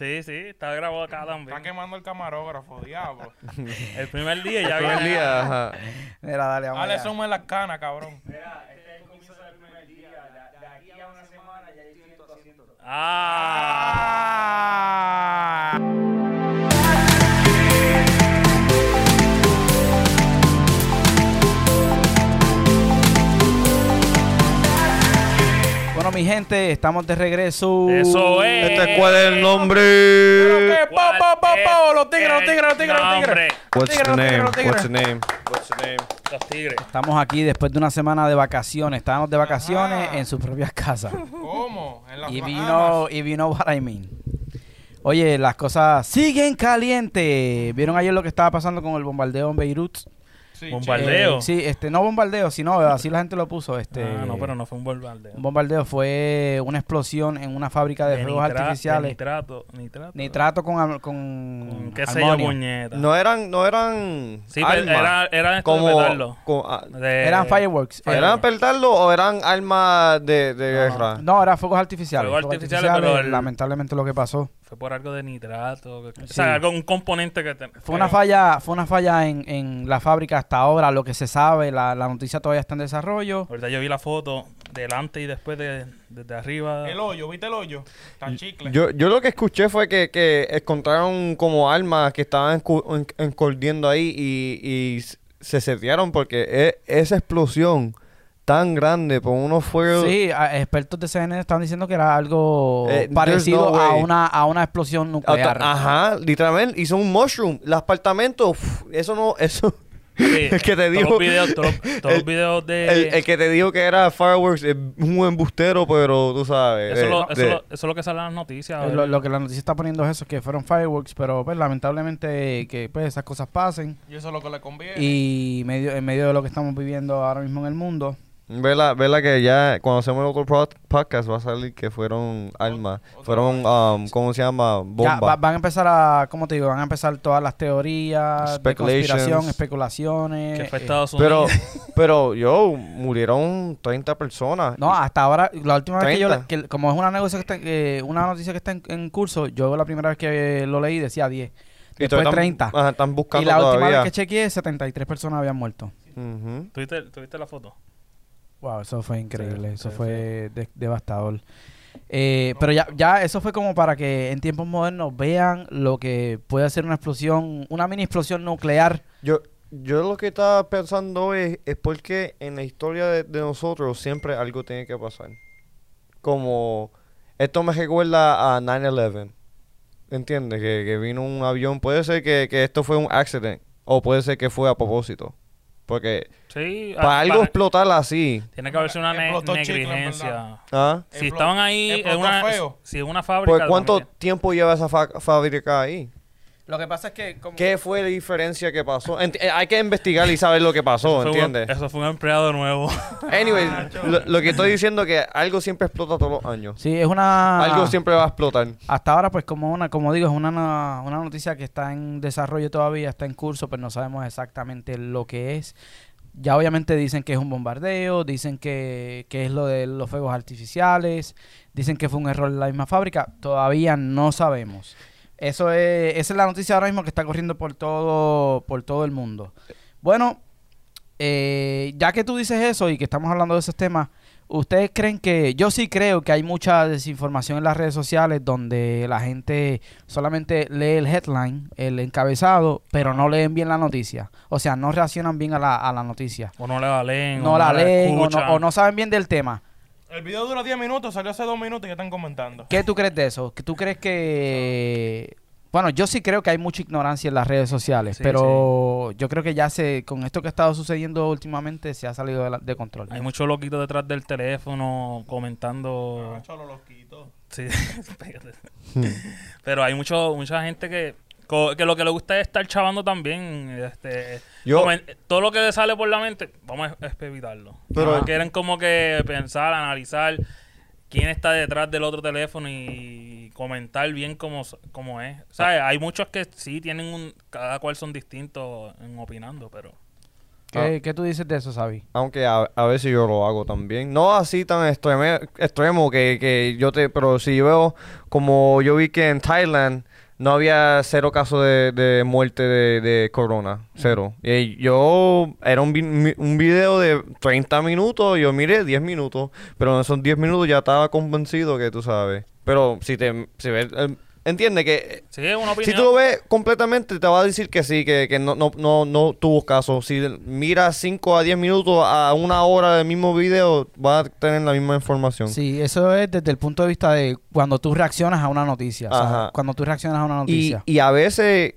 Sí, sí, está grabado acá Está también. quemando el camarógrafo, diablo. El primer día ya Primer viene. día, ajá. Mira, dale, vamos Dale en las canas, cabrón. Ah. Mi gente, estamos de regreso. Eso es. Este, ¿cuál es el nombre? ¿Qué? Pa, ¿Cuál pa, pa, pa, es Los tigres, los el tigres, los tigres, los tigres. What's the los name? tigres, los tigres. What's the name? What's the name? Los tigres. Estamos aquí después de una semana de vacaciones. Estábamos de vacaciones Ajá. en sus propias casas. ¿Cómo? En las y vino, y vino what I mean. Oye, las cosas siguen calientes. ¿Vieron ayer lo que estaba pasando con el bombardeo en Beirut? Sí, Bombardeo. Eh, sí, este, no bombardeo, sino así la gente lo puso. Este, Ah, no, pero no fue un bombardeo. Un bombardeo fue una explosión en una fábrica de, fuegos nitra- de artificiales. Nitrato. Nitrato. Nitrato con, con, Con qué sé yo, puñeta. No eran, no eran Sí, armas. era, era esto de como, como- ah, De- Eran fireworks. eh, ¿Eran petardo o eran armas de, de No. guerra? No, eran fuegos artificiales. Fuegos fuegos artificiales, pero el- lamentablemente lo que pasó. Fue por algo de nitrato. O sea, algo, un componente que... te- Fue una falla, fue una falla en, en la fábrica hasta ahora, lo que se sabe, la, la noticia todavía está en desarrollo. Ahorita yo vi la foto delante y después de, desde arriba. El hoyo, ¿viste el hoyo? Tan chicle. Yo, yo lo que escuché fue que, que encontraron como armas que estaban encordiendo ahí y, y se setearon porque e- esa explosión tan grande por unos fuegos... Sí, a- expertos de CNN estaban diciendo que era algo Eh, parecido no a una a una explosión nuclear. Ajá, literalmente hizo un mushroom. El apartamento, uf, eso no, eso... Sí, el que te todos dijo... los videos, todos los, todos los el- videos de... El, el que te dijo que era fireworks es un embustero, pero tú sabes. eso, eh, lo- eso, de- lo- eso es lo que sale en las noticias. Eh, Lo, lo que la noticia está poniendo es eso, que fueron fireworks, pero pues lamentablemente que pues esas cosas pasen. Y eso es lo que le conviene. Y medio, en medio de lo que estamos viviendo ahora mismo en el mundo. Vela, vela que ya cuando hacemos el otro pod- podcast va a salir que fueron armas. Fueron, um, ¿cómo se llama? Ya Bombas. va- van a empezar a, ¿cómo te digo? Van a empezar todas las teorías de conspiración, especulaciones. que fue eh, Estados Pero, Unidos. pero, yo, murieron 30 personas. No, hasta ahora, la última vez que yo, 30. que, como es una, negocio que está, eh, una noticia que está en, en curso, yo la primera vez que lo leí decía 10. Y Después todavía 30. Están, ajá, están buscando Y la última todavía. vez que chequeé, 73 personas habían muerto. Ujú. ¿Tuviste, tuviste la foto? Wow, eso fue increíble, Sí, eso sí, fue de- devastador. Eh, pero ya, ya eso fue como para que en tiempos modernos vean lo que puede ser una explosión, una mini explosión nuclear. Yo, yo lo que estaba pensando es, es porque en la historia de, de nosotros siempre algo tiene que pasar. Como, esto me recuerda a 9-11. ¿Entiendes? Que, que vino un avión. Puede ser que, que esto fue un accident. O puede ser que fue a propósito. Porque Sí. para ah, algo para- explotar así. tiene que haberse una ne- negligencia. ¿Ah? Si estaban ahí en explotó una, feo. si en una fábrica... Pues ¿cuánto también- tiempo lleva esa fábrica ahí? Lo que pasa es que como ¿Qué fue la diferencia que pasó? Ent- eh, hay que investigar y saber lo que pasó, Eso un- ¿entiendes? Eso fue un empleado nuevo. Anyway, lo, lo que estoy diciendo es que algo siempre explota todos los años. Sí, es una Algo siempre va a explotar. hasta ahora pues como una como digo, es una, una noticia que está en desarrollo todavía, está en curso, pero no sabemos exactamente lo que es. Ya obviamente dicen que es un bombardeo, dicen que, que es lo de los fuegos artificiales, dicen que fue un error en la misma fábrica, todavía no sabemos. Eso es, esa es la noticia ahora mismo que está corriendo por todo, por todo el mundo. Bueno, eh, ya que tú dices eso y que estamos hablando de esos temas, ¿ustedes creen que, yo sí creo que hay mucha desinformación en las redes sociales donde la gente solamente lee el headline, el encabezado, pero no leen bien la noticia? O sea, no reaccionan bien a la, a la noticia. O no la leen. No o la leen o escuchan. no, o no saben bien del tema. El video dura 10 minutos, salió hace 2 minutos y ya están comentando. ¿Qué tú crees de eso? ¿Que ¿Tú crees que... Bueno, yo sí creo que hay mucha ignorancia en las redes sociales, Sí, pero yo creo que ya se, con esto que ha estado sucediendo últimamente, se ha salido de, la- de control. Hay muchos loquitos detrás del teléfono comentando. Ah, cholo, los quito. Sí, espérate. Pero hay mucho, mucha gente que, que lo que le gusta es estar chavando también. Este, Yo- todo lo que le sale por la mente, vamos a evitarlo. Pero- No quieren como que pensar, analizar quién está detrás del otro teléfono y comentar bien cómo, cómo es. O sea, hay muchos que sí tienen un... Cada cual son distintos en opinando, pero... ¿Qué, qué tú dices de eso, Sabi? Aunque a, a veces yo lo hago también. No así tan extreme- extremo que, que yo te... Pero si yo veo como yo vi que en Thailand no había cero casos de, de muerte de, de corona. Cero. Y yo... Era un, vi- un video de 30 minutos. Yo miré 10 minutos. Pero en esos 10 minutos ya estaba convencido que tú sabes. Pero si te... Si ves, entiende que Sí, si tú lo ves completamente, te va a decir que sí, que, que no, no, no, no tuvo caso. Si miras 5 a 10 minutos a una hora del mismo video, vas a tener la misma información. Sí, eso es desde el punto de vista de cuando tú reaccionas a una noticia. o sea. Cuando tú reaccionas a una Y, noticia. y a veces,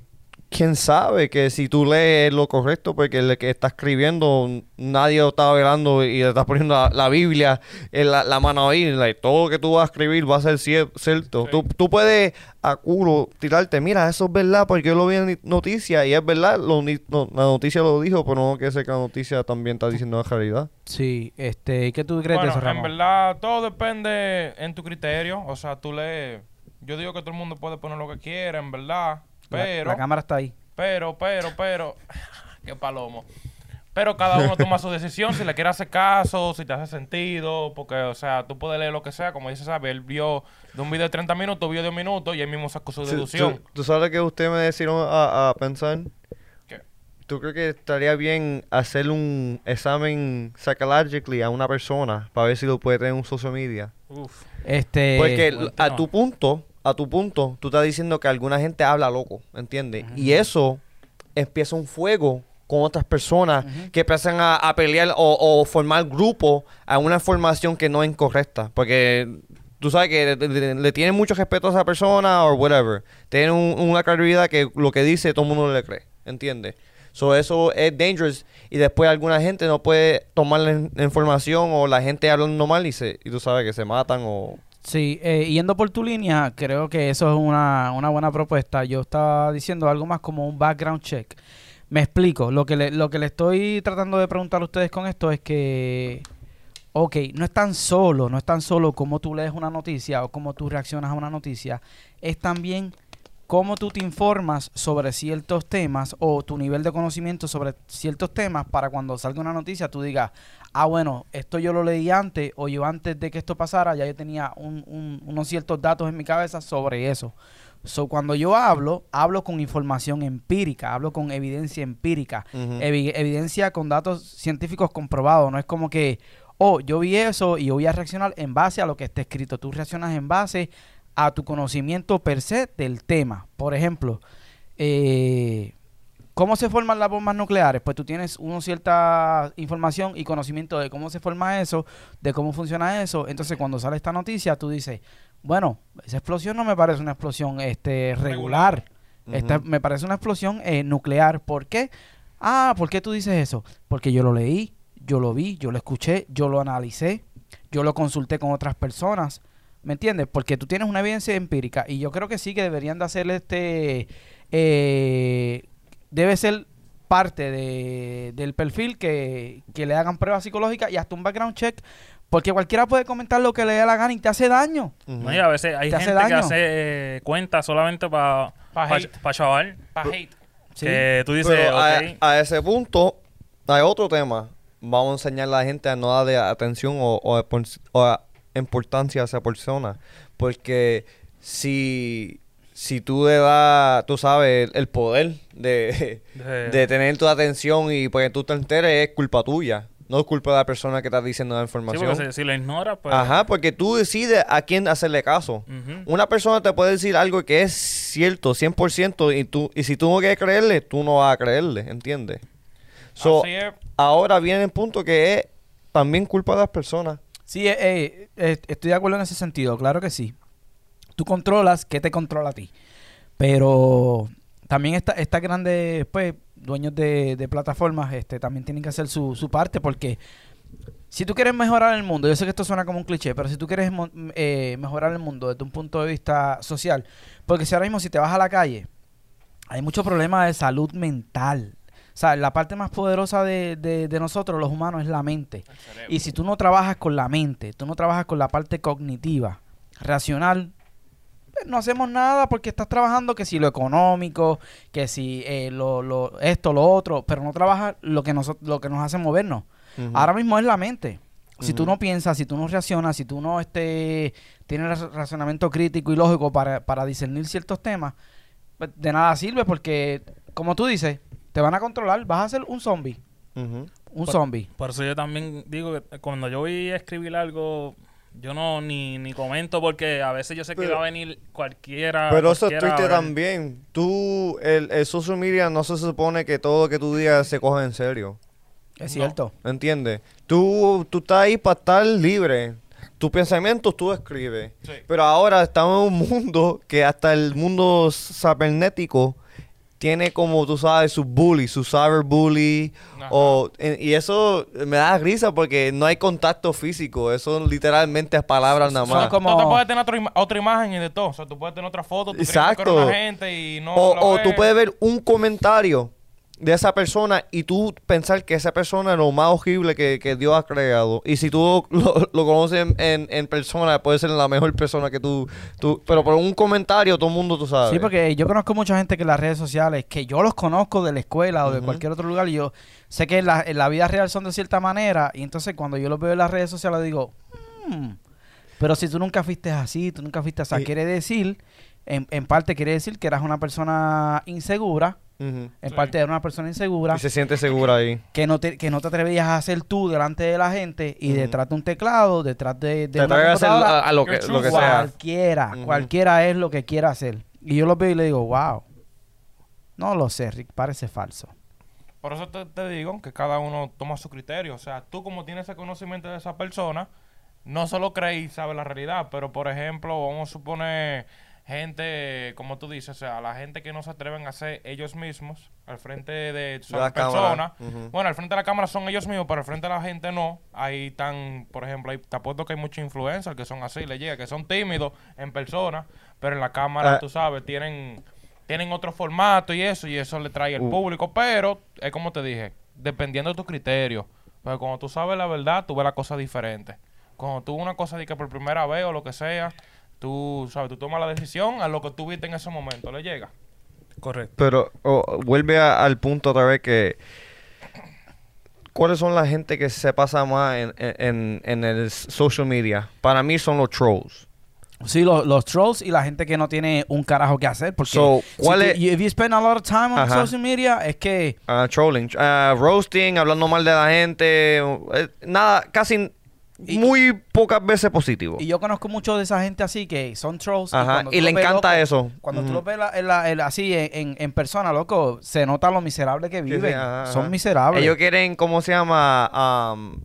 quién sabe que si tú lees lo correcto, porque el que está escribiendo, nadie lo está velando y le estás poniendo la, la Biblia en la, la mano ahí. like, todo lo que tú vas a escribir va a ser cier- cierto. Sí. Tú, tú puedes a culo tirarte, mira, eso es verdad, porque yo lo vi en noticias y es verdad, lo ni- no, la noticia lo dijo, pero no que sé que la noticia también está diciendo la realidad. Sí, este, ¿qué tú crees de Bueno, eso, en Ramón? verdad todo depende en tu criterio. O sea, tú lees. Yo digo que todo el mundo puede poner lo que quiera, en verdad. La- Pero, la, cámara está ahí. pero, pero, pero. Qué palomo. Pero cada uno toma su decisión, si le quiere hacer caso, si te hace sentido, porque, o sea, tú puedes leer lo que sea, como dice, ¿sabes? Él vio de un video de 30 minutos, vio de un minuto y él mismo sacó su deducción. ¿Tú, tú sabes que usted me decidieron a, a pensar? ¿Qué? ¿Tú crees que estaría bien hacer un examen psychologically a una persona para ver si lo puede tener en un social media? Uf. Este, Porque a tu punto, a tu punto, tú estás diciendo que alguna gente habla loco, ¿entiendes? Y eso empieza un fuego con otras personas que empiezan a, a pelear o, o formar grupos a una información que no es incorrecta. Porque tú sabes que le, le- le tienen mucho respeto a esa persona o whatever. Tienen un- una claridad que lo que dice todo el mundo le cree, ¿entiendes? So, eso es dangerous y después alguna gente no puede tomar la información o la gente hablando mal y, se, y tú sabes que se matan o... Sí, eh, yendo por tu línea, creo que eso es una, una buena propuesta. Yo estaba diciendo algo más como un background check. Me explico. Lo que le, lo que le estoy tratando de preguntar a ustedes con esto es que, ok, no es tan solo, no es tan solo cómo tú lees una noticia o cómo tú reaccionas a una noticia, es también cómo tú te informas sobre ciertos temas o tu nivel de conocimiento sobre ciertos temas para cuando salga una noticia tú digas, ah, bueno, esto yo lo leí antes o yo antes de que esto pasara ya yo tenía un- un- unos ciertos datos en mi cabeza sobre eso. So, cuando yo hablo, hablo con información empírica, hablo con evidencia empírica, evi- evidencia con datos científicos comprobados. No es como que, oh, yo vi eso y yo voy a reaccionar en base a lo que está escrito. Tú reaccionas en base a tu conocimiento per se del tema. Por ejemplo, eh, ¿cómo se forman las bombas nucleares? Pues tú tienes una cierta información y conocimiento de cómo se forma eso, de cómo funciona eso. Entonces, cuando sale esta noticia, tú dices, bueno, esa explosión no me parece una explosión este, regular. Esta me parece una explosión eh, nuclear. ¿Por qué? Ah, ¿por qué tú dices eso? Porque yo lo leí, yo lo vi, yo lo escuché, yo lo analicé, yo lo consulté con otras personas. ¿Me entiendes? Porque tú tienes una evidencia empírica y yo creo que sí que deberían de hacer este... eh, debe ser parte de- del perfil que, que le hagan pruebas psicológicas y hasta un background check porque cualquiera puede comentar lo que le dé la gana y te hace daño. No, y a veces hay ¿Te hace gente que hace eh, cuentas solamente para Pa' pa, hate. pa chaval. Pa' hate. Sí. Que tú dices, Pero a, ese punto, hay otro tema. Vamos a enseñar a la gente a no darle atención o, o, o a- importancia a esa persona. Porque si, si tú le das, tú sabes, el, poder de, de- de tener tu atención y pues tú te enteres, es culpa tuya. No es culpa de la persona que está diciendo la información. si, si lo ignoras, pues... Ajá, porque tú decides a quién hacerle caso. Una persona te puede decir algo que es cierto, 100%, y, tú, y si tú no quieres creerle, tú no vas a creerle, ¿entiendes? So, Así es. ahora viene el punto que es también culpa de las personas. Sí, eh, eh, eh, estoy de acuerdo en ese sentido, claro que sí. Tú controlas qué te controla a ti. Pero también esta, estas grandes pues, dueños de, de plataformas este, también tienen que hacer su, su parte porque si tú quieres mejorar el mundo, yo sé que esto suena como un cliché, pero si tú quieres mo- eh, mejorar el mundo desde un punto de vista social, porque si ahora mismo si te vas a la calle, hay muchos problemas de salud mental. O sea, la parte más poderosa de, de- de nosotros, los humanos, es la mente. Y si tú no trabajas con la mente, tú no trabajas con la parte cognitiva, racional, no hacemos nada porque estás trabajando que si lo económico, que si eh, lo, lo, esto, lo otro, pero no trabajas lo que, nos, lo que nos hace movernos. Ahora mismo es la mente. Si tú no piensas, si tú no reaccionas, si tú no este, tienes ra- razonamiento crítico y lógico para, para discernir ciertos temas, pues, de nada sirve porque, como tú dices, te van a controlar, vas a ser un zombie. Un Por- zombie. Por eso yo también digo que cuando yo voy a escribir algo, yo no ni, ni comento porque a veces yo sé que va a venir cualquiera. Pero eso es ver. también. Tú, el, el social media no se supone que todo lo que tú digas se coge en serio. Es No. cierto. ¿Entiendes? Tú, tú estás ahí para estar libre. Tus pensamientos tú escribes. Sí. Pero ahora estamos en un mundo que hasta el mundo cibernético tiene como, tú sabes, sus bullies, su cyberbully. O, en- y eso me da risa porque no hay contacto físico. Eso literalmente es palabras nada más. como- Tú te puedes tener otra, ima- otra imagen y de todo. O sea, tú puedes tener otra foto, tú Exacto. una gente y no O, o tú puedes ver un comentario de esa persona y tú pensar que esa persona es lo más horrible que, que Dios ha creado. Y si tú lo, lo conoces en, en- en persona, puede ser la mejor persona que tú, tú... Pero por un comentario todo el mundo tú sabes. Sí, porque yo conozco mucha gente que en las redes sociales, que yo los conozco de la escuela o de cualquier otro lugar, y yo sé que en la, en la vida real son de cierta manera, y entonces cuando yo los veo en las redes sociales digo, "Hmm, pero si tú nunca fuiste así, tú nunca fuiste así, quiere decir, en, en parte quiere decir que eras una persona insegura, Ujú. en Sí. parte eras una persona insegura, Y se siente segura ahí. que no te, que no te atrevías a hacer tú delante de la gente, y detrás de un teclado, detrás de, de Te una atreves a hacer computadora, a, a lo que, lo sea. Cualquiera, cualquiera es lo que quiera hacer. Y yo lo veo y le digo, wow. No lo sé, Rick, parece falso. Por eso te, te digo que cada uno toma su criterio. O sea, tú como tienes ese conocimiento de esa persona, no solo crees y sabes la realidad, pero por ejemplo, vamos a suponer gente, como tú dices, o sea, la gente que no se atreven a ser ellos mismos al frente de La la cámara. persona. Ujú. Bueno, al frente de la cámara son ellos mismos, pero al frente de la gente no. Ahí están, por ejemplo, ahí te apuesto que hay muchos influencers que son así, le llega, que son tímidos en persona, pero en la cámara, Ah. tú sabes, tienen tienen otro formato y eso, y eso le trae al Uh. público, pero es como te dije, dependiendo de tu criterio. Pero cuando tú sabes la verdad, tú ves la cosa diferente. Cuando tú una cosa de que por primera vez o lo que sea, tú sabes, tú tomas la decisión a lo que tú viste en ese momento, le llega. Correcto. Pero oh, vuelve a- al punto otra vez que... ¿Cuáles son la gente que se pasa más en, en, en el social media? Para mí son los trolls. Sí, los, los trolls y la gente que no tiene un carajo que hacer. Porque So, si ¿cuál tú- es- y- if you spend a lot of time on Ajá. social media, es que Ah, trolling, ah, roasting, hablando mal de la gente, eh, nada, casi Y- muy pocas veces positivo. Y yo conozco mucho de esa gente así que son trolls. Ajá, y le encanta loco, eso. Cuando tú los ves la- en la- en la- así en, en- en persona, loco, se nota lo miserable que Sí, sí, viven. ajá, son ajá. miserables. Ellos quieren, ¿cómo se llama? Am,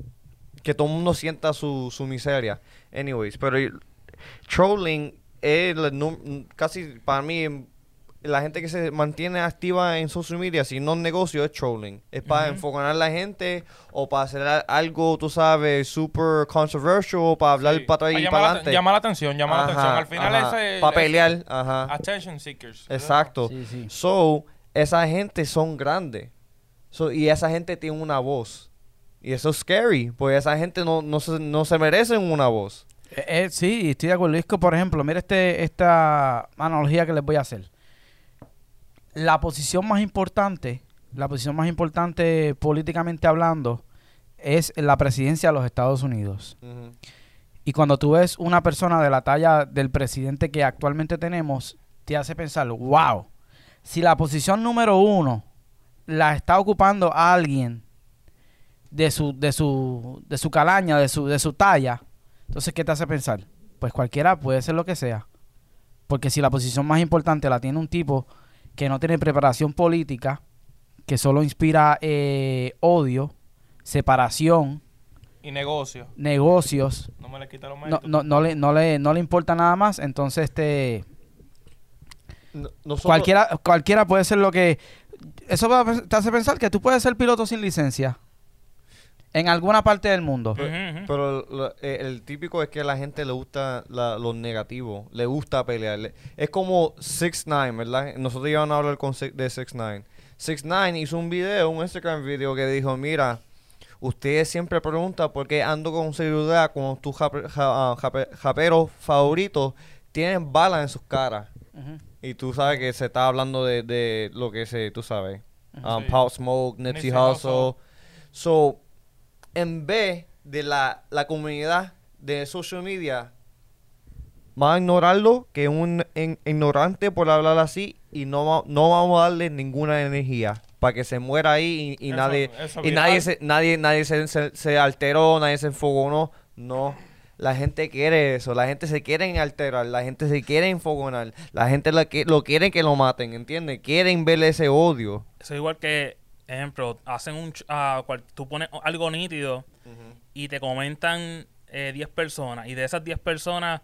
que todo el mundo sienta su, su miseria. Anyways, pero trolling es casi para mí la gente que se mantiene activa en social media, si no es negocio, es trolling. Es para enfocar a la gente o para hacer algo, tú sabes, super controversial o para hablar Sí. para atrás y para la, adelante. llama la atención, llama la atención. Al final ese... Para ese- pelear, ajá. Attention seekers. Exacto. Sí, sí. So, esa gente son grandes. So, y esa gente tiene una voz. Y eso es scary, pues esa gente no, no, se, no se merecen una voz. Eh, eh, sí, estoy de acuerdo. Es que, por ejemplo, mira este, esta analogía que les voy a hacer. La posición más importante, la posición más importante políticamente hablando, es la presidencia de los Estados Unidos. Y cuando tú ves una persona de la talla del presidente que actualmente tenemos, te hace pensar, wow, si la posición número uno la está ocupando alguien de su, de su, de su calaña, de su, de su talla, entonces, ¿qué te hace pensar? Pues cualquiera puede ser lo que sea. Porque si la posición más importante la tiene un tipo que no tiene preparación política, que solo inspira eh, odio, separación, Y negocio. negocios, No me le quita los no, no, no, le, no, le, no le importa nada más, entonces este No- nosotros- cualquiera, cualquiera puede ser lo que... Eso va a- te hace pensar que tú puedes ser piloto sin licencia en alguna parte del mundo. Pero lo- eh, el típico es que a la gente le gusta la- lo negativo, le gusta pelear. Le- Es como 6 9 ¿verdad? Nosotros íbamos a hablar con, de 6 9 6 9 hizo un video, un Instagram video que dijo, mira, ustedes siempre preguntan por qué ando con seguridad con tu jape- ja- ah, jape- japero favorito tienen balas en sus caras. Y tú sabes que se está hablando de, de lo que se, tú sabes, um, Sí. Pop Smoke, Nipsey Nipsey Hussle. Hussle. So, en vez de la, la comunidad de social media, va a ignorarlo, que un en- ignorante por hablar así, y no, no vamos a darle ninguna energía para que se muera ahí y, y Eso- nadie eso y nadie se, nadie nadie se, se, se alteró, nadie se enfogonó, no. La gente quiere eso, la gente se quiere alterar, la gente se quiere enfogonar, la gente que, lo quiere que lo maten, ¿entiendes? Quieren ver ese odio. Eso es igual que, ejemplo, hacen un... cual- tú pones algo nítido y te comentan eh, 10 personas y de esas 10 personas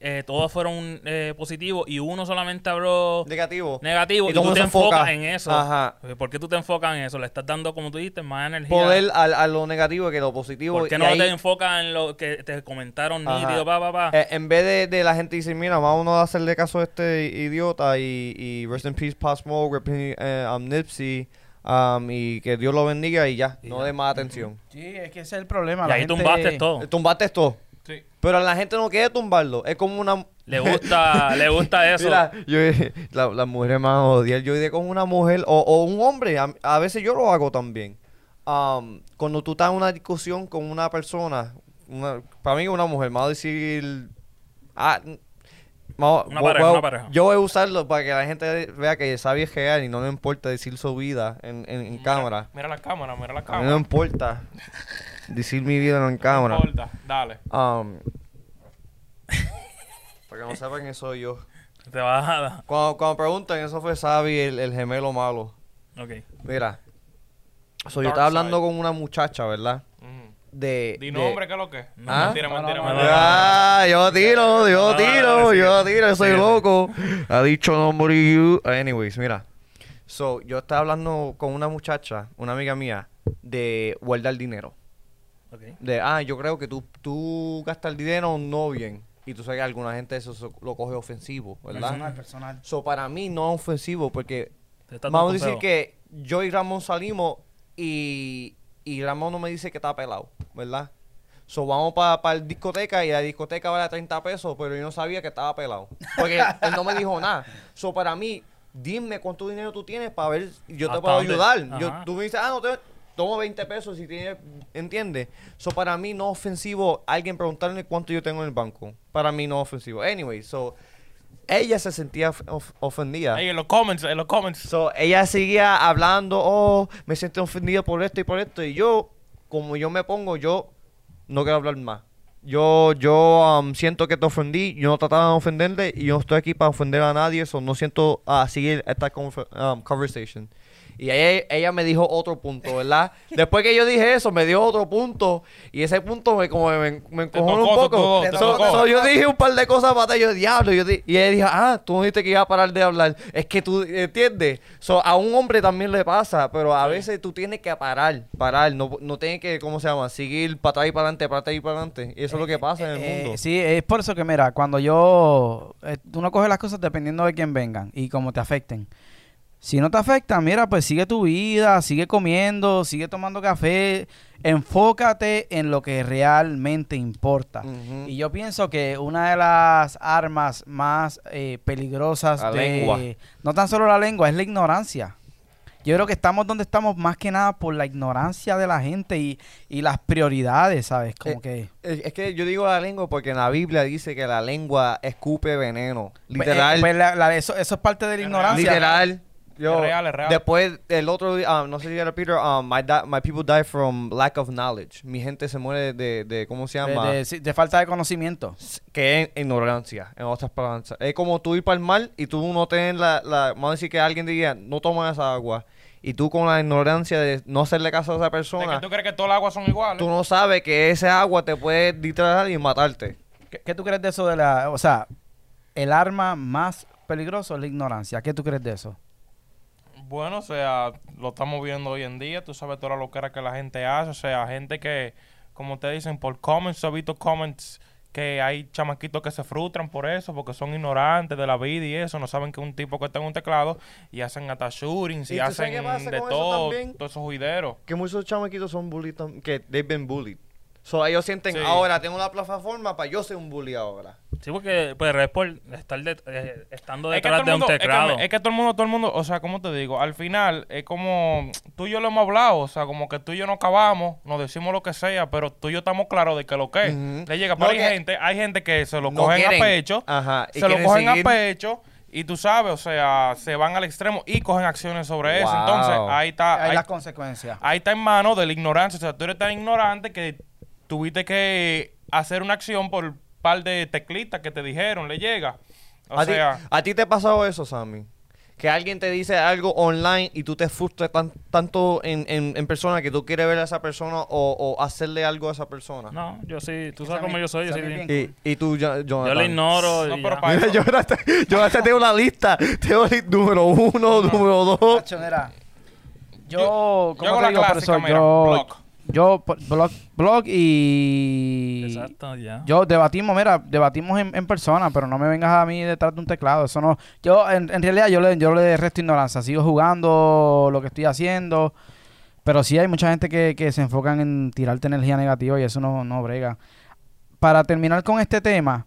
eh, todos fueron eh, positivos y uno solamente habló Negativo. negativo y, todo tú te enfoca. enfocas en eso. Ajá. Eh, ¿Por qué tú te enfocas en eso? Le estás dando, como tú dijiste, más energía. Poder al- a, lo negativo que lo positivo. ¿Por qué y no ahí, te enfocas en lo que te comentaron Ajá. nítido, pa, pa, pa? eh, en vez de, de la gente decir, mira, vamos a hacerle caso a este idiota y, y rest in peace, Pop Smoke, rest in- eh, um, Nipsey, um, y que Dios lo bendiga y ya, Y no ya. de más atención. Sí, es que ese es el problema. y la ahí gente- tumbaste todo. Tumbaste esto. Sí. Pero a la gente no quiere tumbarlo. Es como una. Le gusta, le gusta eso. Mira, yo, la, las mujeres a odiar. Yo iré con una mujer o, o un hombre. A, a veces yo lo hago también. Um, cuando tú estás en una discusión con una persona, una, para mí una mujer, me va a decir. Ah, n- me va- Una voy- pareja, una pareja. Yo voy a usarlo para que la gente vea que Sabi es real y no le importa decir su vida en, en, en cámara. Mira la cámara, mira la A mí cámara. no importa decir mi vida en No cámara. importa, dale. Um, para que no sepan que soy yo. Te vas a dar. Cuando, cuando preguntan, eso fue Sabi, el, el gemelo malo. Ok. Mira, so, yo estaba hablando con una muchacha, ¿verdad? De. Di nombre, ¿qué es lo que? No, ¿Ah? Mentira, no, mentira, no, mentira. Ah, yo tiro, yo No, tiro, no, no, yo tiro, yo soy loco. Ha dicho nombre you. Anyways, mira. So, yo estaba hablando con una muchacha, una amiga mía, de guardar dinero. De, ah, yo creo que tú, tú gastas el dinero no bien. Y tú sabes que alguna gente eso lo coge ofensivo, ¿verdad? Personal, personal. So, para mí no es ofensivo porque vamos a decir que yo y Ramón salimos y, y Ramón no me dice que está pelado, ¿verdad? So, vamos para la discoteca y la discoteca vale 30 pesos, pero yo no sabía que estaba pelado. Porque él no me dijo nada. So, para mí, dime cuánto dinero tú tienes para ver, yo te ¿Hasta puedo ayudar. Yo, tú me dices, ah, no te... Tomo 20 pesos si tienes, ¿entiendes? So, para mí no es ofensivo alguien preguntarme cuánto yo tengo en el banco. Para mí no es ofensivo. Anyway, so, ella se sentía of- of- ofendida. En los comments, en los comments. So, ella seguía hablando, oh, me siento ofendida por esto y por esto. Y yo, como yo me pongo, yo no quiero hablar más. Yo, yo um, siento que te ofendí, yo no trataba de ofenderle y yo no estoy aquí para ofender a nadie, eso no siento a seguir esta um, conversation. Y ella, ella me dijo otro punto, ¿verdad? Después que yo dije eso, me dio otro punto. Y ese punto me, como me, me Te encojonó un poco. te tocó, te So- tocó. so yo dije un par de cosas para atrás, yo diablo. Yo di- y ella dijo, ah, tú no dijiste que iba a parar de hablar. Es que tú, ¿entiendes? So, a un hombre también le pasa, pero a veces tú tienes que parar, parar. No, no tienes que, ¿cómo se llama? Seguir para atrás y para adelante, para atrás y para adelante. Y eso es lo que pasa en el Eh, mundo. sí, es por eso que, mira, cuando yo. eh, tú no coges las cosas dependiendo de quién vengan y cómo te afecten. Si no te afectan, mira, pues sigue tu vida, sigue comiendo, sigue tomando café. Enfócate en lo que realmente importa. Y yo pienso que una de las armas más eh, peligrosas La de lengua. no tan solo la lengua, es la ignorancia. Yo creo que estamos donde estamos más que nada por la ignorancia de la gente y, y las prioridades, ¿sabes? Como Eh, que... Es es que yo digo la lengua porque en la Biblia dice que la lengua escupe veneno. Pues, Literal. eh, pues, la- la- eso, eso es parte de la ignorancia. Literal. Yo, Es real, es real. Después, el otro día, um, no sé si era Peter, um, my, my people die from lack of knowledge. Mi gente se muere de, de ¿cómo se De, llama? de- de falta de conocimiento. que es ignorancia, en otras palabras. Es como tú ir para el mar y tú no tener la, la vamos a decir que alguien diga, no tomes esa agua. Y tú con la ignorancia de no hacerle caso a esa ¿De persona, que tú crees que todas las aguas son iguales? tú no sabes que ese agua te puede literal y matarte. ¿Qué, qué tú crees de eso de la... O sea, el arma más peligrosa es la ignorancia. ¿Qué tú crees de eso? Bueno, o sea, lo estamos viendo hoy en día. Tú sabes toda la locura que la gente hace. O sea, gente que, como te dicen, por comments, he visto comments que hay chamaquitos que se frustran por eso, porque son ignorantes de la vida y eso, no saben que un tipo que está en un teclado y hacen hasta shootings y, ¿Y tú sabes hacen de todo, todos esos juideros. Que muchos chamaquitos son bullied, tam- que they've been bullied. So, ellos sienten, Sí. ahora tengo una plataforma para yo ser un bully ahora. Sí, porque pues es por estar de- eh, estando Es que, detrás de un mundo, es, que, teclado. es que todo el mundo, todo el mundo, o sea, ¿cómo te digo? Al final es como tú y yo lo hemos hablado, o sea, como que tú y yo no acabamos, nos decimos lo que sea, pero tú y yo estamos claros de que lo que es. Le llega. No, Pero hay que- gente, hay gente que se lo No cogen quieren. a pecho, Ajá, y se lo cogen seguir. a pecho y tú sabes, o sea, se van al extremo y cogen acciones sobre eso. Entonces, ahí está, Hay ahí, las consecuencias. ahí está en manos de la ignorancia. O sea, tú eres tan ignorante que tuviste que hacer una acción por un par de teclitas que te dijeron, le llega. O ¿A, sea, ti, ¿A ti te ha pasado eso, Sammy? Que alguien te dice algo online y tú te frustras tan- tanto en, en, en persona que tú quieres ver a esa persona o, o hacerle algo a esa persona. No, yo sí, tú sabes cómo yo soy. Yo, soy bien- bien. Y, y tú, yo, yo le ignoro. No, y pero ya. pa- Mira, yo hasta, yo hasta tengo una lista. Tengo número uno, número dos. Yo, Yo- yo ¿cómo hago te la digo, clásica, profesor? mira, yo. Yo, po- blog, blog y... Exacto, ya. Yo debatimos, mira, debatimos en, en persona, pero no me vengas a mí detrás de un teclado. Eso no. Yo, en, en realidad, yo le, yo le resto ignorancia. Sigo jugando lo que estoy haciendo. Pero sí hay mucha gente que, que se enfocan en tirarte energía negativa y eso no, no brega. Para terminar con este tema,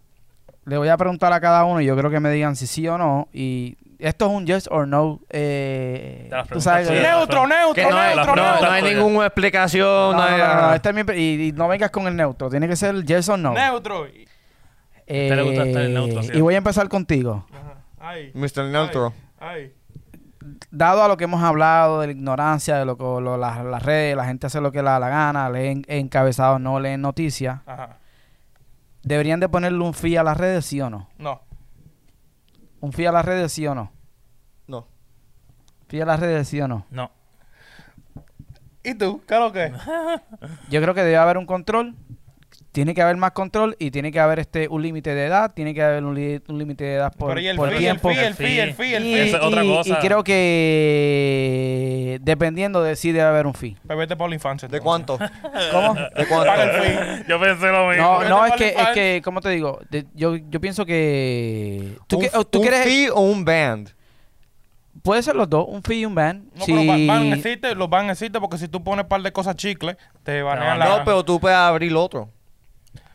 le voy a preguntar a cada uno y yo creo que me digan si sí o no. Y esto es un yes or no. Eh, tú sabes sí. neutro, neutro, no neutro, no, neutro. no hay ninguna explicación. No, No, no, hay no, este es mi y, y no vengas con el neutro. Tiene que ser yes or no. Neutro. Eh, Te le gusta estar en neutro, sí. y voy a empezar contigo. Ajá. Ay. Mr. Neutro. Ay. Dado a lo que hemos hablado de la ignorancia, de lo que lo- las, las redes, la gente hace lo que le da la gana, leen encabezados, no leen noticias, Ajá. ¿deberían de ponerle un fee a las redes, sí o no? No. ¿Un fee a las redes, sí o no? No. ¿Fee a las redes, sí o no? No. ¿Y tú? ¿Qué es lo que? Yo creo que debe haber un control, tiene que haber más control y tiene que haber este un límite de edad, tiene que haber un, límite de edad por, Pero y el por fee, el tiempo. fee, el fee, el fee, el y, fee. Esa es otra y- cosa. y creo que dependiendo de si debe haber un fee. Pues vete por la infancia. ¿De cuánto? ¿Cómo? ¿De cuánto? Paga el fee. Yo pensé lo mismo. No, no, es que, es que, ¿cómo te digo? De- yo, yo pienso que... ¿Tú, ¿Un, que- tú un fee o un band? Puede ser los dos, un fee y un ban. No, Si- pero van, van existe, los van existe porque si tú pones un par de cosas chicle, te banean No, la... No, pero tú puedes abrir otro.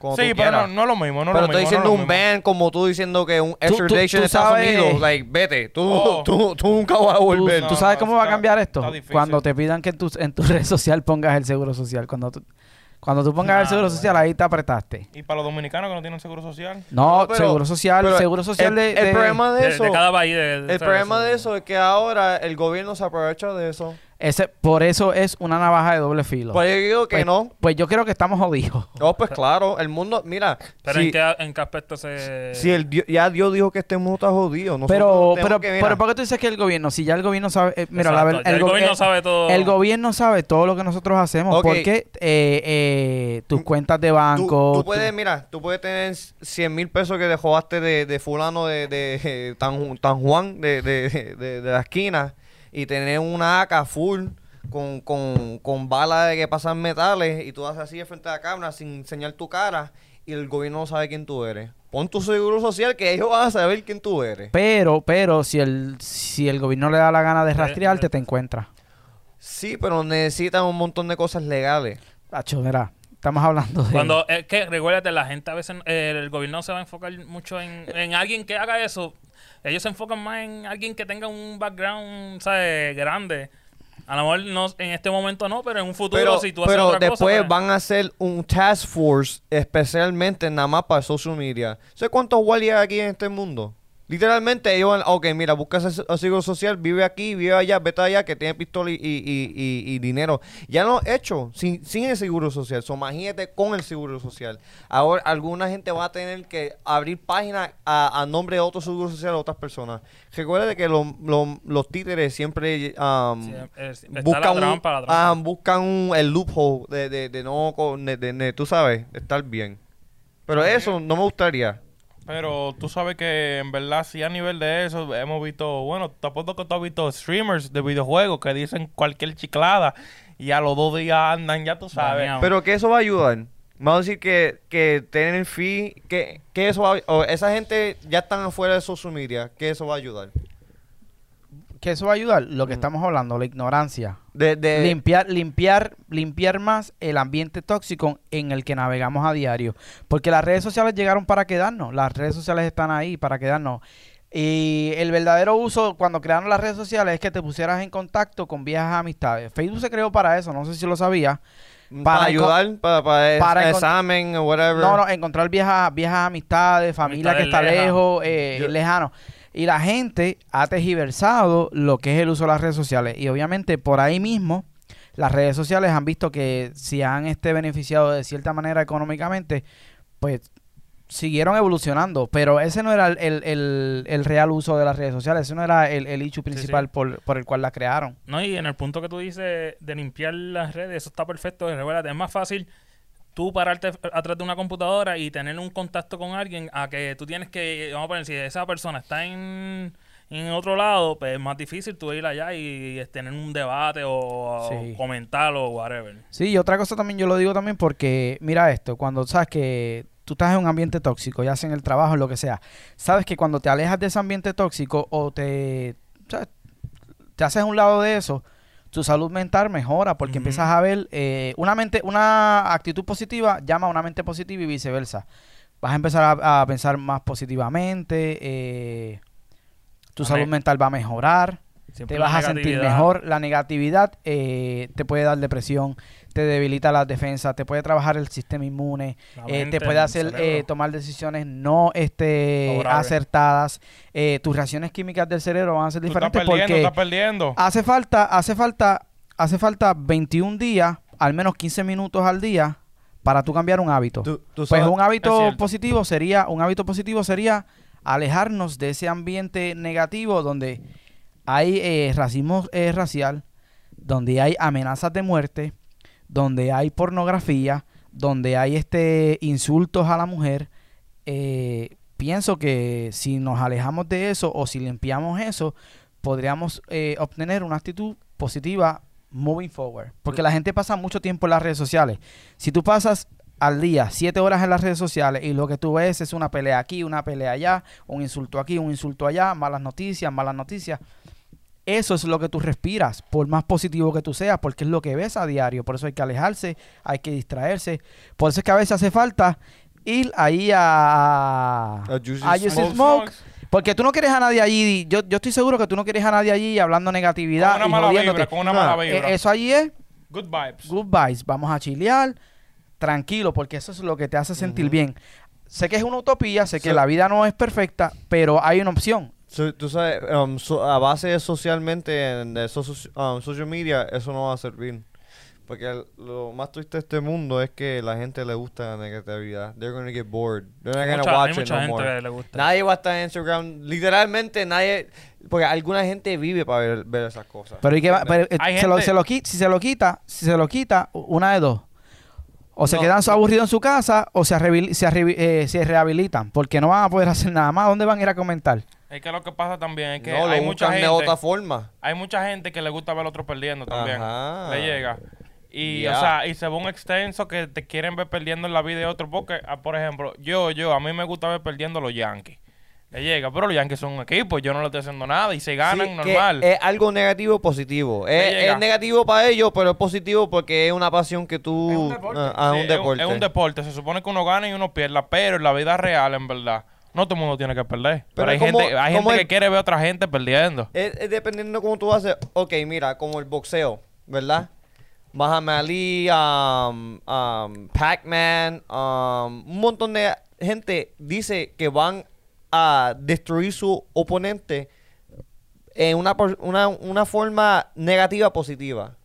Como Sí, tú pero no, quieras. no es lo mismo, no pero lo estoy mismo. diciendo no un mismo. ban como tú diciendo que un extradition en Estados Unidos. Like, vete. Tú, Oh. tú, tú nunca vas a ¿Tú, volver. No, tú sabes no, cómo va a cambiar esto? Cuando te pidan que en tu, en tu red social pongas el seguro social. Cuando tú, cuando tú pongas el Ah, seguro bueno. social, ahí te apretaste. Y para los dominicanos que no tienen seguro social. No, No, pero- seguro social, pero seguro social el, de, el de- problema de De, eso, de cada país. de- de- el problema de eso es que ahora el gobierno se aprovecha de eso. Ese, por eso es una navaja de doble filo. Pues yo digo que Pues- no. Pues yo creo que estamos jodidos. Oh, pues claro, el mundo, mira, Pero si, ¿en, qué, ¿en qué aspecto se...? si el Dios- ya Dios dijo que este mundo está jodido, nosotros Pero, pero, que, pero, ¿por qué tú dices que el gobierno? Si ya el gobierno sabe. eh, mira, la el, go- gobierno el- sabe todo. El gobierno sabe todo lo que nosotros hacemos. Porque eh, eh, tus cuentas de banco. tú tu- puedes, mira, tú puedes tener 100 mil pesos que te de, de fulano de, de, Tan, Tan Juan de, de, de- de la esquina y tener una AK full con, con, con balas de que pasan metales y tú haces así de frente a la cámara sin enseñar tu cara y el gobierno no sabe quién tú eres. Pon tu seguro social que ellos van a saber quién tú eres. Pero, pero, si el, si el gobierno le da la gana de rastrearte, te encuentra. Sí, pero necesitan un montón de cosas legales. Tacho, mira, estamos hablando de. Cuando es que recuérdate, la gente a veces, eh, el gobierno se va a enfocar mucho en, en alguien que haga eso. Ellos se enfocan más en alguien que tenga un background, ¿sabes? Grande. A lo mejor no, en este momento no, pero en un futuro Pero, si tú haces pero otra después cosa, pues. van a hacer un task force especialmente nada más para social media. ¿Sabes cuántos guardias hay aquí en este mundo? Literalmente ellos van, ok, mira, busca seguro social, vive aquí, vive allá, vete allá, que tiene pistola y, y- y- y- y dinero. Ya lo he hecho, sin, sin el seguro social. So, imagínate con el seguro social. Ahora, alguna gente va a tener que abrir páginas a, a nombre de otro seguro social a otras personas. Recuerda que lo- lo- los títeres siempre um, Sí, es- está buscan la un, trampa, la trampa. buscan un- el loophole de, de, de no, de, tú sabes, de estar bien. Pero eso no me gustaría. Pero tú sabes que en verdad sí a nivel de eso hemos visto, bueno, te apuesto que tú has visto streamers de videojuegos que dicen cualquier chiclada y a los dos días andan, ya tú sabes. Pero que eso va a ayudar. Vamos a decir que, que tienen fee, que, que eso va a, o esa gente ya están afuera de social media, que eso va a ayudar. Que eso va a ayudar? Lo que estamos hablando, la ignorancia. De, de- limpiar, limpiar, limpiar más el ambiente tóxico en el que navegamos a diario. Porque las redes sociales llegaron para quedarnos. Las redes sociales están ahí para quedarnos. Y el verdadero uso cuando crearon las redes sociales es que te pusieras en contacto con viejas amistades. Facebook se creó para eso, no sé si lo sabías. para, para ayudar, para, para, examen o whatever. No, no, encontrar viejas, viejas amistades, familia que está lejos, eh, Yo- lejano. Y la gente ha tejiversado lo que es el uso de las redes sociales. Y obviamente por ahí mismo, las redes sociales han visto que si han este beneficiado de cierta manera económicamente, pues siguieron evolucionando. Pero ese no era el, el- el- el real uso de las redes sociales. Ese no era el, el hecho principal Por, por el cual las crearon. No, y en el punto que tú dices de limpiar las redes, eso está perfecto. Es más fácil tú pararte atrás de una computadora y tener un contacto con alguien a que tú tienes que, vamos a poner, si esa persona está en, en otro lado, pues es más difícil tú ir allá y, y tener un debate o, Sí. comentar o whatever. Sí, y otra cosa también yo lo digo también porque, mira esto, cuando sabes que tú estás en un ambiente tóxico, ya sea en el trabajo, lo que sea, sabes que cuando te alejas de ese ambiente tóxico o te, ¿sabes? te haces un lado de eso, tu salud mental mejora porque empiezas a ver eh, una mente, una actitud positiva llama a una mente positiva y viceversa. Vas a empezar a, a pensar más positivamente, eh, tu salud mental va a mejorar Siempre te vas a sentir mejor. La negatividad eh, te puede dar depresión, te debilita las defensas, te puede trabajar el sistema inmune, eh, mente, te puede hacer eh, tomar decisiones no este, Favorable. acertadas. Eh, tus reacciones químicas del cerebro van a ser Tú estás diferentes perdiendo, porque estás perdiendo. hace falta, hace falta, hace falta 21 días, al menos 15 minutos al día para tú cambiar un hábito. Tú- tú Pues un hábito positivo sería, un hábito positivo sería alejarnos de ese ambiente negativo donde hay eh, racismo eh, racial, donde hay amenazas de muerte, donde hay pornografía, donde hay este insultos a la mujer. Eh, pienso que si nos alejamos de eso o si limpiamos eso, podríamos eh, obtener una actitud positiva moving forward. Porque la gente pasa mucho tiempo en las redes sociales. Si tú pasas al día siete horas en las redes sociales y lo que tú ves es una pelea aquí, una pelea allá, un insulto aquí, un insulto allá, malas noticias, malas noticias. Eso es lo que tú respiras, por más positivo que tú seas, porque es lo que ves a diario. Por eso hay que alejarse, hay que distraerse. Por eso es que a veces hace falta ir ahí a, A Juicy a Juicy Smoke. Smoke, porque tú no quieres a nadie allí. Yo, yo estoy seguro que tú no quieres a nadie allí hablando negatividad Con una y mala vibra, con una No, mala Eh, vibra. eso allí es Good vibes. good vibes. Vamos a chilear, tranquilo, porque eso es lo que te hace sentir bien. Sé que es una utopía, sé que la vida no es perfecta, pero hay una opción. So- tú sabes, um, so- a base de socialmente, en de so- um, social media, eso no va a servir. Porque el- lo más triste de este mundo es que la gente le gusta la negatividad. They're gonna get bored. They're not mucha, hay watch it no gente more. le gusta. Nadie va a estar en Instagram. Literalmente nadie. Porque alguna gente vive para ver, ver esas cosas. Pero, hay que, pero, eh, Hay se lo- gente- se lo qui- si se lo quita, si se lo quita, una de dos. O se No. quedan aburridos en su casa o se, se, eh, se rehabilitan, porque no van a poder hacer nada más. ¿Dónde van a ir a comentar? Es que lo que pasa también es que no, hay mucha gente. de otra forma. Hay mucha gente que le gusta ver al otro perdiendo también. Ajá. Le llega. Y, o sea, y se ve un extenso que te quieren ver perdiendo en la vida de otro. Porque, ah, por ejemplo, yo, yo, a mí me gusta ver perdiendo los Yankees. Le llega, pero los Yankees son un equipo, yo no le estoy haciendo nada y se ganan Sí, que normal. Es algo negativo o positivo. Es, negativo para ellos, pero es positivo porque es una pasión que tú. Es un deporte. ah, ah, Sí, un deporte. Es un, deporte. Se supone que uno gana y uno pierda, pero en la vida real, en verdad, no todo el mundo tiene que perder. Pero, Pero hay como- gente, hay gente el- que quiere ver a otra gente perdiendo. Es, es dependiendo cómo tú haces. Ok, mira, como el boxeo, ¿verdad? Muhammad Ali, um, um, Pac-Man, um, un montón de gente dice que van a destruir su oponente en una, por- una, una forma negativa positiva.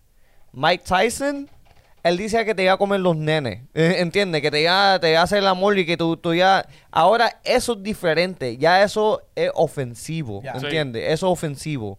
Mike Tyson, él dice que te iba a comer los nenes. ¿Entiendes? Que te iba, te iba a hacer el amor y que tú, tú ya... Ahora eso es diferente. Ya eso es ofensivo. Sí. ¿Entiendes? Eso es ofensivo.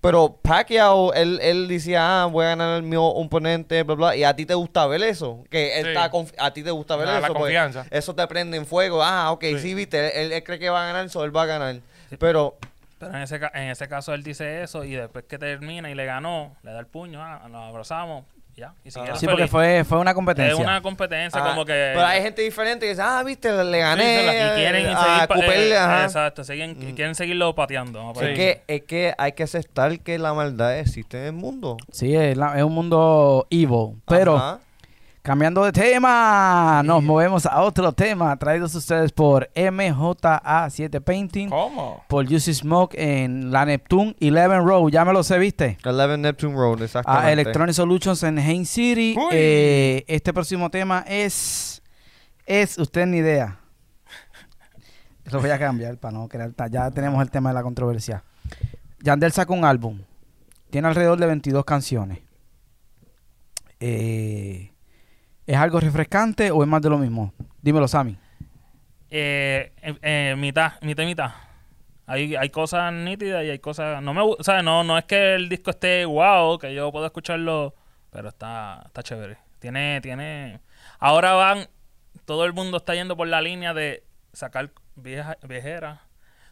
Pero Pacquiao, él, él decía, ah, voy a ganar el mío oponente, bla, bla. Y a ti te gusta ver eso. Que él Sí. está a ti te gusta ver Ah, eso. la porque confianza. Eso te prende en fuego. Ah, ok, sí, Sí. viste. Él, él cree que va a ganar, eso él va a ganar. Pero Pero en ese, en ese caso él dice eso y después que termina y le ganó, le da el puño, ah, nos abrazamos Ya. Y si Ah. Sí, porque feliz. fue, fue una competencia. Es una competencia, Ah, como que. Pero hay gente diferente que dice, ah, viste, le gané. Sí, la- y quieren a seguir. Cooper, eh, ajá. exacto, siguen, Mm. quieren seguirlo pateando. Sí. Es, que, es que hay que aceptar que la maldad existe en el mundo. Sí, es, la- es un mundo evil. Pero Ajá. Cambiando de tema, nos movemos a otro tema. Traídos ustedes por MJA7 Painting, ¿Cómo? por Juicy Smoke en la Neptune 11 Road. Ya me lo sé, ¿viste? 11 Neptune Road, A exactamente. Electronic Solutions en Haines City. Uy. Eh, este próximo tema es. Es, usted ni idea. Lo voy a cambiar para no crear. Ya tenemos el tema de la controversia. Yandel sacó un álbum. Tiene alrededor de 22 canciones. Eh, ¿Es algo refrescante o es más de lo mismo? Dímelo, Sammy. Eh, eh, eh, mitad, mitad y mitad. Hay, hay cosas nítidas y hay cosas. No me o sea, no, no es que el disco esté wow, que yo puedo escucharlo, pero está, está chévere. Tiene, tiene. Ahora van, todo el mundo está yendo por la línea de sacar vieja, viejeras.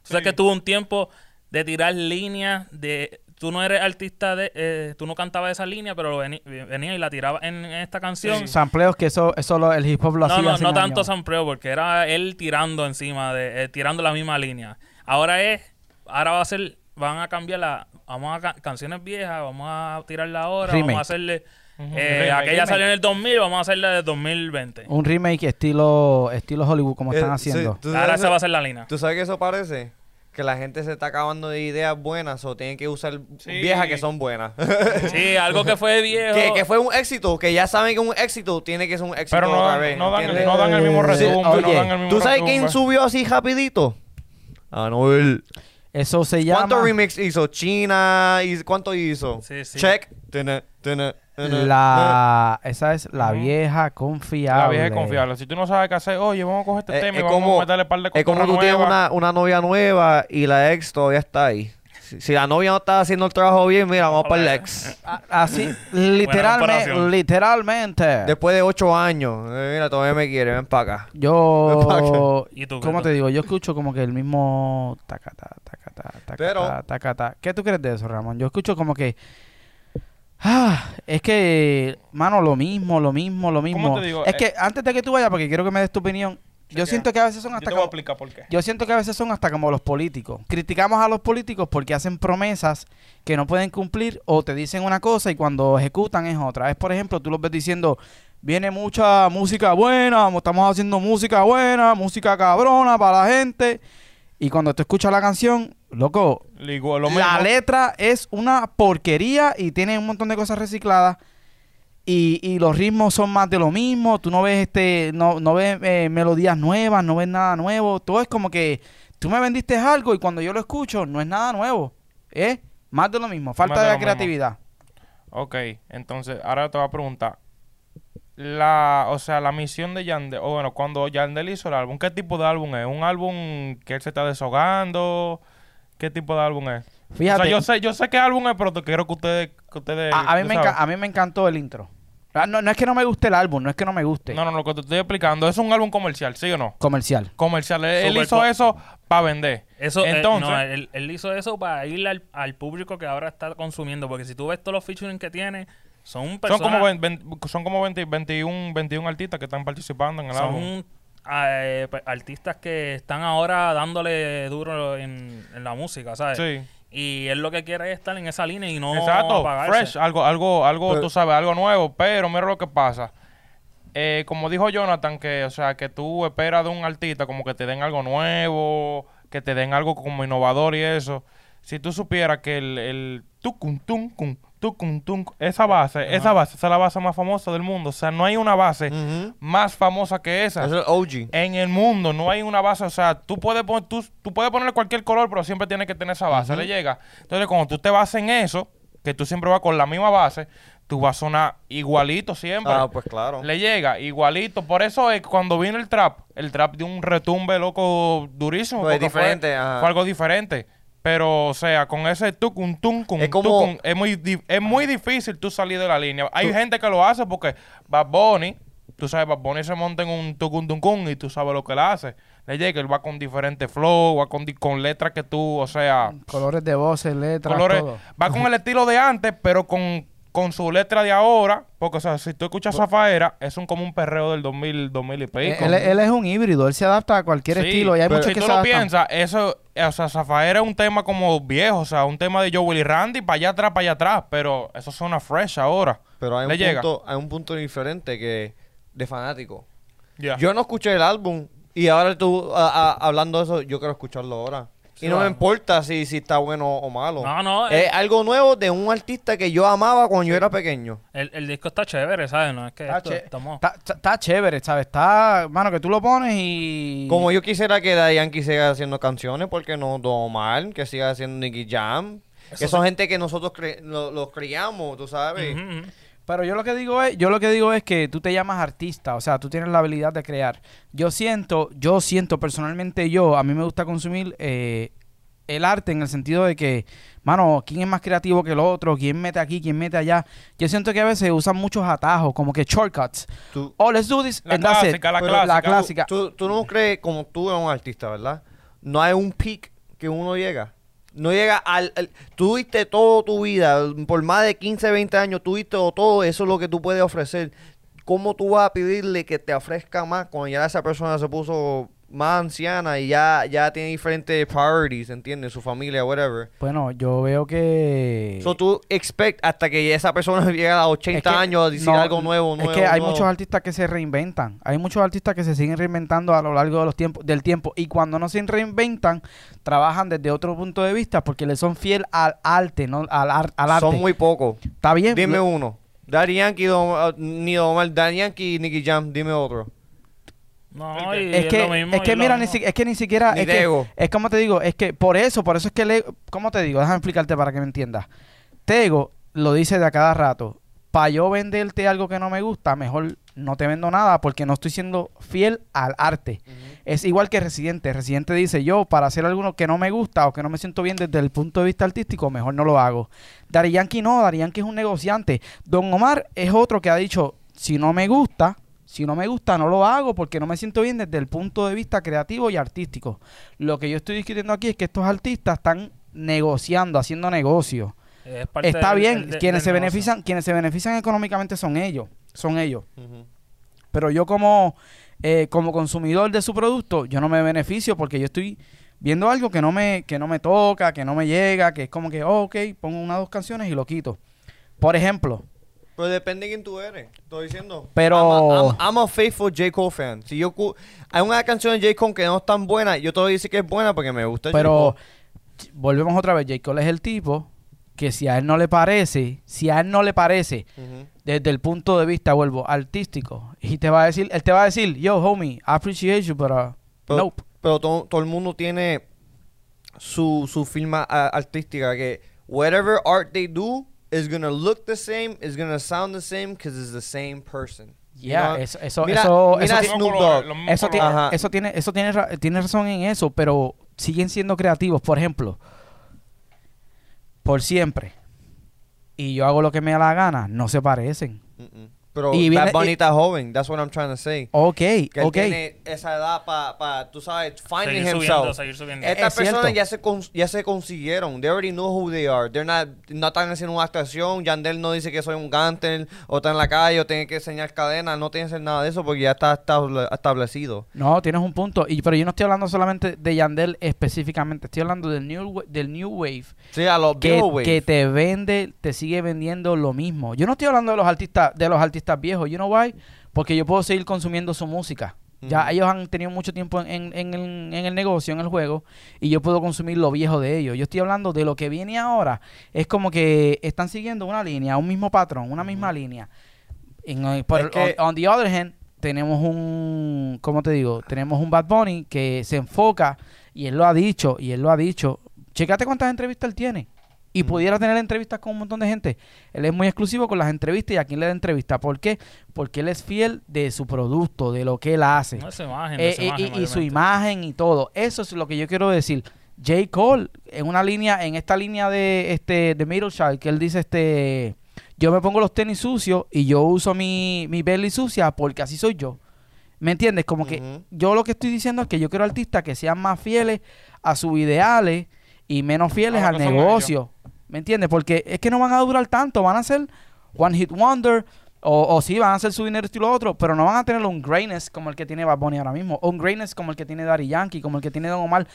Tú sabes Sí. que tuvo un tiempo de tirar líneas de. Tú no eres artista de. eh, tú no cantabas esa línea, pero veni- venía y la tiraba en, en esta canción. Sampleos que eso, eso lo- el hip hop lo No, hacía no, hace no años. tanto sampleo, porque era él tirando encima de, eh, tirando la misma línea. Ahora es, ahora va a ser, van a cambiar la, vamos a ca- canciones viejas, vamos a tirarla ahora, Remake. vamos a hacerle, eh, remake, aquella remake. salió en el 2000, vamos a hacerla de 2020. Un remake estilo, estilo Hollywood, como están Eh, sí, haciendo. ¿tú ahora esa va a ser la línea. ¿Tú sabes que eso parece? Que la gente se está acabando de ideas buenas o tienen que usar Sí. viejas que son buenas. Sí, algo que fue viejo. que, que fue un éxito, que ya saben que un éxito tiene que ser un éxito Pero no, otra vez. no, dan, no dan el mismo Sí, resumen. no oye, dan el mismo ¿Tú sabes quién subió así rapidito? Anuel. Eso se llama... ¿Cuántos remix hizo? China. y ¿Cuánto hizo? Sí, sí. Check. Tene, La, esa es la vieja confiable. La vieja confiable. Si tú no sabes qué hacer, oye, vamos a coger este Eh, tema y vamos como- a meterle par de Es como cosas tú tienes una, una novia nueva y la ex todavía está ahí. Si, si la novia no está haciendo el trabajo bien, mira, vamos para el ex. Así, literalmente, literalmente. Después de ocho años, eh, mira, todavía me quiere, ven para acá. Yo, ¿Y tú, ¿cómo te digo? Yo escucho como que el mismo tacata, tacata, tacata, Pero- tacata. ¿Qué tú crees de eso, Ramón? Yo escucho como que ah, es que, mano, lo mismo, lo mismo, lo mismo. te digo? Es Eh, que antes de que tú vayas, porque quiero que me des tu opinión, yo siento que a veces son Yo hasta te voy a como, explicar por qué. yo siento que a veces son hasta como los políticos. Criticamos a los políticos porque hacen promesas que no pueden cumplir o te dicen una cosa y cuando ejecutan es otra. Es, por ejemplo, tú los ves diciendo, viene mucha música buena, estamos haciendo música buena, música cabrona para la gente. Y cuando tú escuchas la canción, loco, Igual, lo la letra es una porquería y tiene un montón de cosas recicladas. Y, y los ritmos son más de lo mismo. Tú no ves este, no, no ves eh, melodías nuevas, no ves nada nuevo. Todo es como que tú me vendiste algo y cuando yo lo escucho no es nada nuevo. ¿Eh? Más de lo mismo. Falta Más de de, lo mismo. creatividad. Ok, entonces ahora te voy a preguntar. La, o sea, la misión de Yandel, o bueno, cuando Yandel hizo el álbum, ¿qué tipo de álbum es? ¿Un álbum que él se está desahogando? ¿Qué tipo de álbum es? Fíjate, O sea, yo sé, yo sé qué álbum es, pero te quiero que ustedes, que ustedes a, a mí me a mí me encantó el intro. Ah, No, no es que no me guste el álbum, no es que no me guste. No, no, lo que te estoy explicando es un álbum comercial, ¿sí o no? Comercial. Comercial. Él, hizo eso para vender. Eso, eh, Entonces, no, él, él hizo eso para ir al, al público que ahora está consumiendo, porque si tú ves todos los featuring que tiene, son son personas... como, son como 20 21, 21 artistas que están participando en el álbum. son eh, pe- artistas que están ahora dándole duro en, en la música, ¿sabes? Sí. Y él lo que quiere es estar en esa línea y no Exacto, apagarse. fresh, algo, algo, algo, Pero- tú sabes, algo nuevo, pero mira lo que pasa. Eh, como dijo Jonathan, que, o sea, que tú esperas de un artista como que te den algo nuevo, que te den algo como innovador y eso. Si tú supieras que el, el tucum, tuncum, tucum, tuncum, esa base, esa base, esa es la base más famosa del mundo. O sea, no hay una base más famosa que esa. Es OG. En el mundo no hay una base, o sea, tú puedes, pon- tú, tú puedes ponerle cualquier color, pero siempre tienes que tener esa base, le llega. Entonces, cuando tú te basas en eso, que tú siempre vas con la misma base, tú vas a sonar igualito siempre. Ah, pues claro. Le llega igualito. Por eso es cuando vino el trap, el trap dio un retumbe loco durísimo. Pues fue- diferente. Fue algo diferente. Pero, o sea, con ese tucum, tuncum, Es como- tucum, es muy, di- es muy difícil tú salir de la línea. Hay gente que lo hace porque Bad Bunny, tú sabes, Bad Bunny se monta en un tucum, tuncum y tú sabes lo que él hace. Le llega, él va con diferentes flow, va con, di- con letras que tú, o sea, Colores de voces, letras, colores. todo. Va con el estilo de antes, pero con con su letra de ahora, porque o sea, si tú escuchas Zafaera, es un como un perreo del 2000, 2000 y pico. Él, él es un híbrido, él se adapta a cualquier Sí, estilo y hay pero muchos si que tú se lo adaptan. piensas, eso, eh, o sea, Zafaera es un tema como viejo, o sea, un tema de Joe Willy Randy, para allá atrás, para allá atrás, pero eso suena fresh ahora. Pero hay un, llega. punto, hay un punto diferente que de fanático. Ya. Yo no escuché el álbum y ahora tú a- a- hablando de eso, yo quiero escucharlo ahora. Sí, y no me importa si, si está bueno o malo. No, no, Es el, algo nuevo de un artista que yo amaba cuando yo era pequeño. el, el disco está chévere, ¿sabes? No es que Está, esto- che- estamos... está- está- está chévere, ¿sabes? Está, mano, que tú lo pones y... Como yo quisiera que Daddy Yankee siga haciendo canciones, porque no Don Omar, que siga haciendo Nicky Jam. que son gente que nosotros cre- lo- los criamos, tú sabes. Ujú. Pero yo lo que digo es, yo lo que digo es que tú te llamas artista, o sea, tú tienes la habilidad de crear. Yo siento, yo siento personalmente yo, a mí me gusta consumir eh, el arte en el sentido de que, mano, quién es más creativo que el otro, quién mete aquí, quién mete allá. Yo siento que a veces usan muchos atajos, como que shortcuts. Tú, Oh, let's do this. La and that's it. clásica, la Pero clásica. clásica. tú, tú no crees, como tú eres un artista, ¿verdad? No hay un peak que uno llega. No llega al, al- Tú diste toda tu vida, por más de 15, 20 años, tú diste todo, eso es lo que tú puedes ofrecer. ¿Cómo tú vas a pedirle que te ofrezca más cuando ya esa persona se puso más anciana y ya, ya tiene diferentes priorities, ¿entiendes? Su familia, whatever. Bueno, yo veo que... So tú expect hasta que esa persona llegue a los 80 Es que años a decir no, algo nuevo, nuevo. Es que hay nuevo. muchos artistas que se reinventan. Hay muchos artistas que se siguen reinventando a lo largo de los tiempos, del tiempo. Y cuando no se reinventan, trabajan desde otro punto de vista porque le son fiel al arte, no al, ar- al arte. Son muy pocos. Está bien. Dime uno. Daddy Yankee, Don, uh, ni Omar, Daddy Yankee y Nicky Jam. Dime otro. No, y es que, lo mismo, es que lo mira, ni mismo. si- es que ni siquiera. Ni Es, que, es como te digo, es que por eso, por eso es que le. ¿Cómo te digo? Déjame explicarte para que me entiendas. Tego lo dice de a cada rato. Para yo venderte algo que no me gusta, mejor no te vendo nada porque no estoy siendo fiel al arte. Es igual que Residente. Residente dice, yo para hacer algo que no me gusta o que no me siento bien desde el punto de vista artístico, mejor no lo hago. Dari Yankee no, Dari Yankee es un negociante. Don Omar es otro que ha dicho, si no me gusta, si no me gusta, no lo hago porque no me siento bien desde el punto de vista creativo y artístico. Lo que yo estoy discutiendo aquí es que estos artistas están negociando, haciendo negocio. Es Está del- bien, quienes se negocio. benefician, quienes se benefician económicamente son ellos, son ellos. Pero yo como, eh, como consumidor de su producto, yo no me beneficio porque yo estoy viendo algo que no me, que no me toca, que no me llega, que es como que, oh, ok, pongo una o dos canciones y lo quito. Por ejemplo, Pero depende de quién tú eres. Estoy diciendo. Pero- I'm a, I'm- I'm a faithful J. Cole fan. Si yo hay una canción de J. Cole que no es tan buena, yo te voy a decir que es buena porque me gusta J. pero Cole. volvemos otra vez, J. Cole es el tipo que si a él no le parece, si a él no le parece, desde el punto de vista, vuelvo, artístico, y te va a decir, él te va a decir, yo, homie, I appreciate you, but uh, Pero, nope. pero todo, todo el mundo tiene su, su firma artística que whatever art they do is gonna look the same, is gonna sound the same because it's the same person. You Yeah, know? eso, eso, Mira- eso, mira eso Snoop Dogg. eso tiene. Ajá. eso tiene, eso tiene, ra- tiene razón en eso, pero siguen siendo creativos. Por ejemplo, por siempre. Y yo hago lo que me da la gana, no se parecen. Mm-mm. Pero Y Bad viene- Bunny y- está joven, that's what I'm trying to say. Ok, Que él ok. tiene esa edad para, pa, tú sabes, finding Seguir subiendo, himself. seguir subiendo. Estas Es cierto. personas ya se, cons- ya se consiguieron. They already know who they are. They're not, no están haciendo una actuación. Yandel no dice que soy un gánster o está en la calle o tiene que enseñar cadenas. No tiene que hacer nada de eso porque ya está estable- establecido. No, tienes un punto. Y, pero yo no estoy hablando solamente de Yandel específicamente, estoy hablando del New, del new Wave. Sí, a los que, güey. que te vende, te sigue vendiendo lo mismo. Yo no estoy hablando de los artistas, de los artistas viejos, you know why? Porque yo puedo seguir consumiendo su música. Ya ellos han tenido mucho tiempo en, en el, en el negocio, en el juego, y yo puedo consumir lo viejo de ellos. Yo estoy hablando de lo que viene ahora. Es como que están siguiendo una línea, un mismo patrón, una misma línea. En, eh, por que- on, on the other hand, tenemos un, ¿cómo te digo? Tenemos un Bad Bunny que se enfoca, y él lo ha dicho, y él lo ha dicho. Chécate cuántas entrevistas él tiene. Y Mm. pudiera tener entrevistas con un montón de gente. Él es muy exclusivo con las entrevistas y a quién le da entrevista. ¿Por qué? Porque él es fiel de su producto, de lo que él hace. No, esa imagen, Eh, esa imagen, y, y su imagen y todo. Eso es lo que yo quiero decir. J. Cole, en una línea, en esta línea de este de Middle Child, que él dice este yo me pongo los tenis sucios y yo uso mi, mi belly sucia porque así soy yo. ¿Me entiendes? Como que yo lo que estoy diciendo es que yo quiero artistas que sean más fieles a sus ideales y menos fieles A lo al negocio. ¿Me entiendes? Porque es que no van a durar tanto, van a ser one hit wonder. O, o sí, van a hacer su dinero estilo otro, pero no van a tener un greatness como el que tiene Bad Bunny ahora mismo. O un greatness como el que tiene Daddy Yankee, como el que tiene Don Omar.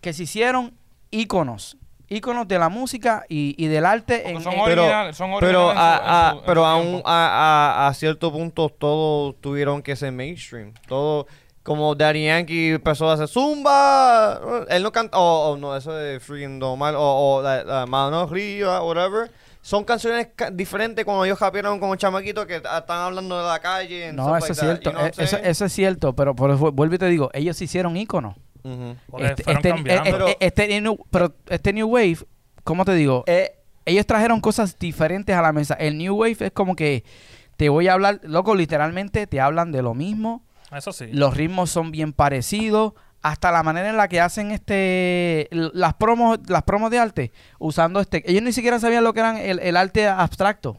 Que se hicieron íconos. Íconos de la música y, y del arte Porque en, son en- Pero- originales, son Pero, originales a, a- pero a cierto punto todos tuvieron que ser mainstream. Todo, como Daddy Yankee empezó a hacer Zumba. Él no canta, o no, eso de Freaking Normal, o, o la, la Mano Arriba, whatever. Son canciones ca- diferentes cuando ellos rapearon con un chamaquito que están hablando de la calle. No, eso like es cierto. you know what eh, Eso, es cierto, pero, pero vu- vuelvo y te digo, ellos se hicieron íconos. Ujú. Porque Este, este- eh, Pero- eh, este new, pero este New Wave, ¿cómo te digo? Eh, ellos trajeron cosas diferentes a la mesa. El New Wave es como que te voy a hablar, loco, literalmente te hablan de lo mismo. Eso sí. Los ritmos son bien parecidos. Hasta la manera en la que hacen este las promos, las promos de arte, usando este. Ellos ni siquiera sabían lo que eran el, el arte abstracto.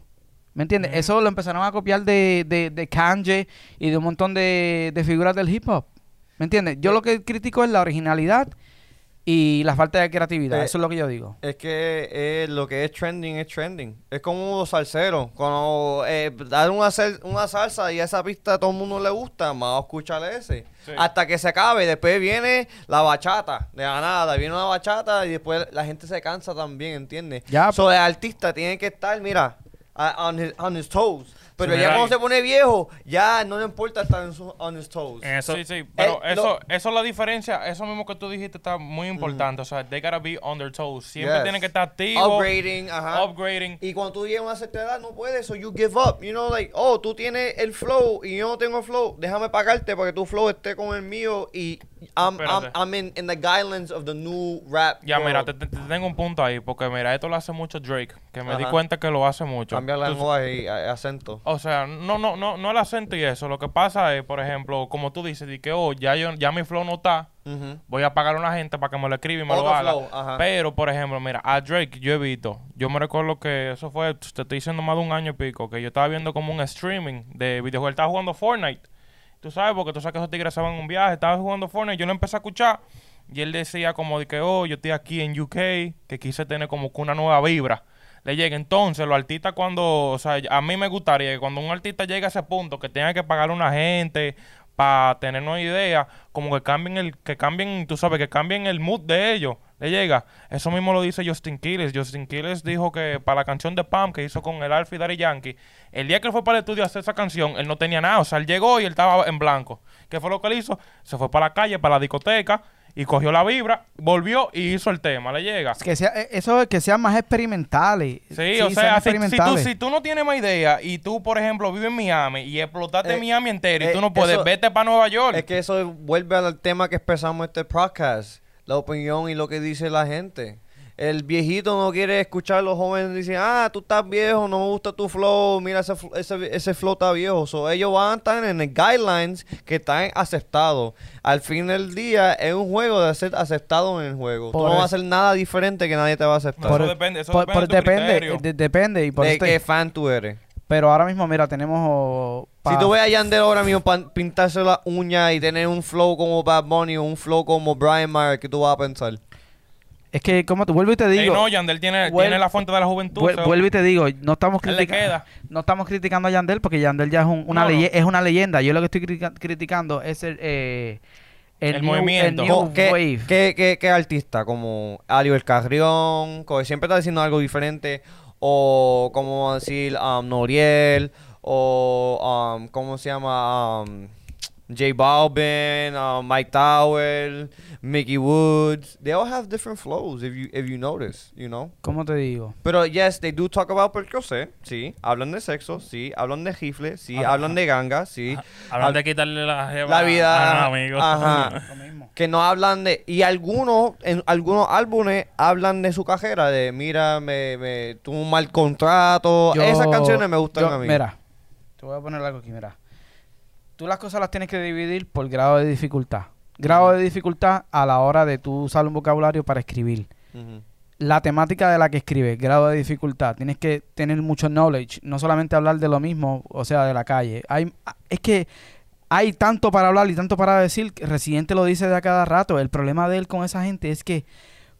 ¿Me entiendes? Eso lo empezaron a copiar de, de, de Kanye y de un montón de, de figuras del hip hop. ¿Me entiendes? Yo lo que critico es la originalidad y la falta de creatividad. Eh, Eso es lo que yo digo. Es que eh, lo que es trending es trending. Es como los salseros. Cuando eh, dan una, una salsa y esa pista a todo el mundo le gusta, a escuchar ese. Sí. Hasta que se acabe. Después viene la bachata. De la nada, viene una bachata y después la gente se cansa también, ¿entiendes? Ya, So, el artista tiene que estar, mira, a- on his, on his toes. Pero ya cuando se pone viejo, ya no le importa estar en su- on his toes. Eso, sí, sí, pero Eh, eso, lo- eso es la diferencia, eso mismo que tú dijiste está muy importante, o sea, they gotta be on their toes, siempre Yes. tienen que estar activos, Upgrading, ajá. upgrading, Y cuando tú llegas a una cierta edad, no puedes, so you give up. You know, like, oh, tú tienes el flow y yo no tengo el flow. Déjame pagarte para que tu flow esté con el mío y I'm, I'm. I'm in, in the guidelines of the new rap. Ya, world. mira, te, te- te tengo un punto ahí, porque mira, esto lo hace mucho Drake, que me di Ajá. cuenta que lo hace mucho. Cambia la Tú- lengua y acento. O sea, no, no, no, no el acento y eso. Lo que pasa es, por ejemplo, como tú dices, de que, oh, ya, yo, ya mi flow no está, Ujú. voy a pagar a una gente para que me lo escriba y me Otro lo haga. Pero, por ejemplo, mira, a Drake yo he visto, yo me recuerdo que eso fue, te estoy diciendo más de un año y pico, que yo estaba viendo como un streaming de videojuegos, él estaba jugando Fortnite. Tú sabes, porque tú sabes que esos tigres se van un viaje, estaba jugando Fortnite, yo lo empecé a escuchar y él decía como de que, oh, yo estoy aquí en UK, que quise tener como que una nueva vibra. Le llega entonces, los artistas cuando, o sea, a mí me gustaría que cuando un artista llegue a ese punto que tenga que pagarle a una gente para tener una idea, como que cambien el, que cambien, tú sabes, que cambien el mood de ellos. Le llega. Eso mismo lo dice Justin Quiles. Justin Quiles dijo que para la canción de Pam que hizo con el Alfie Daddy Yankee, el día que él fue para el estudio a hacer esa canción, él no tenía nada. O sea, él llegó y él estaba en blanco. ¿Qué fue lo que él hizo? Se fue para la calle, para la discoteca, y cogió la vibra, volvió y hizo el tema. Le llega. Que sea, eh, eso que sean más experimentales. Sí, o sea, si, si tú, si tú no tienes más idea y tú, por ejemplo, vives en Miami y explotaste Eh, Miami entero y eh, tú no puedes, eso- vete para Nueva York. Es que eso vuelve al tema que empezamos este podcast. La opinión y lo que dice la gente. El viejito no quiere escuchar, los jóvenes dicen, ah, tú estás viejo, no me gusta tu flow, mira ese, ese, ese flow está viejo. So, ellos van a estar en el guidelines que están aceptados. Al fin del día es un juego de ser aceptado en el juego. Por tú no vas a hacer nada diferente que nadie te va a aceptar. Eso depende, eso por- depende por- de tu depende, de- depende. Y por de qué fan tú eres. pero ahora mismo, mira, tenemos. Oh, pa- Si tú ves a Yandel ahora mismo pintarse la uña y tener un flow como Bad Bunny o un flow como Brian Mayer, ¿qué tú vas a pensar? Es que, como te vuelvo y te Ey, digo. no, Yandel tiene, vuel- tiene la fuente de la juventud. vuel- vuelvo y te digo, no estamos criticando. No estamos criticando a Yandel porque Yandel ya es un- una, No, no. leye- es una leyenda. Yo lo que estoy critica- criticando es el, eh, El new- movimiento. el new Co- ¿Qué, wave. qué- qué- qué artista? Como Ariel Carrión, que siempre está diciendo algo diferente. O como decir um, Noriel. O um, ¿cómo se llama? Um, J Balvin, um, Mike Tower, Mickey Woods. They all have different flows if you, if you notice, you know. ¿Cómo te digo? Pero yes, they do talk about percocet, sí. Hablan de sexo, sí. Hablan de rifle, sí. Ajá. Hablan de ganga, sí. Hablan de quitarle la jeva La vida, a un amigo. ajá. Lo mismo. que no hablan de y algunos en algunos álbumes hablan de su cajera de mira me, me tuvo un mal contrato Yo- esas canciones me gustan yo- a mí Mira, te voy a poner algo aquí, mira. Tú las cosas las tienes que dividir por grado de dificultad. Grado de dificultad a la hora de tú usar un vocabulario para escribir. La temática de la que escribes, grado de dificultad. Tienes que tener mucho knowledge, no solamente hablar de lo mismo, o sea, de la calle. Hay, es que hay tanto para hablar y tanto para decir. Residente lo dice de a cada rato. El problema de él con esa gente es que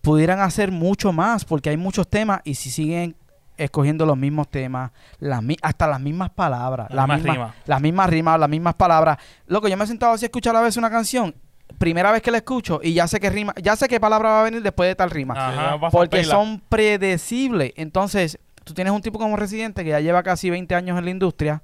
pudieran hacer mucho más porque hay muchos temas y si siguen escogiendo los mismos temas, las mi- hasta las mismas palabras, Las mismas mismas- rimas. las mismas rimas, las mismas palabras. Loco, yo me he sentado así a escuchar a veces una canción, primera vez que la escucho y ya sé qué rima, ya sé qué palabra va a venir después de tal rima. Ajá. Porque son predecibles. Entonces, tú tienes un tipo como residente que ya lleva casi 20 años en la industria,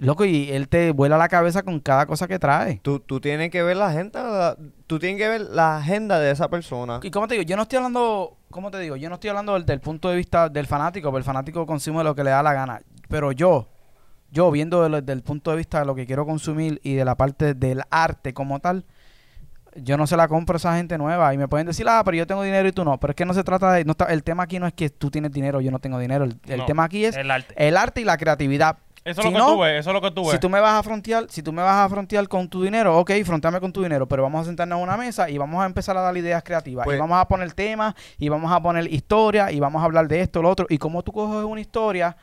loco, y él te vuela la cabeza con cada cosa que trae. Tú, tú tienes que ver la agenda, tú tienes que ver la agenda de esa persona. Y como te digo, yo no estoy hablando, ¿cómo te digo? Yo no estoy hablando del, del punto de vista del fanático, porque el fanático consume lo que le da la gana. Pero yo, yo viendo del, del punto de vista de lo que quiero consumir y de la parte del arte como tal, yo no se la compro a esa gente nueva. Y me pueden decir, ah, pero yo tengo dinero y tú no. Pero es que no se trata de... No está, el tema aquí no es que tú tienes dinero o yo no tengo dinero. El, el No. tema aquí es El arte. el arte y la creatividad. Eso es Si lo que no, tú ves, eso es lo que tú ves. Si tú me vas a frontear, si tú me vas a frontear con tu dinero, ok, fronteame con tu dinero, pero vamos a sentarnos a una mesa y vamos a empezar a dar ideas creativas. Pues- y vamos a poner temas, y vamos a poner historia, y vamos a hablar de esto, lo otro. Y cómo tú coges una historia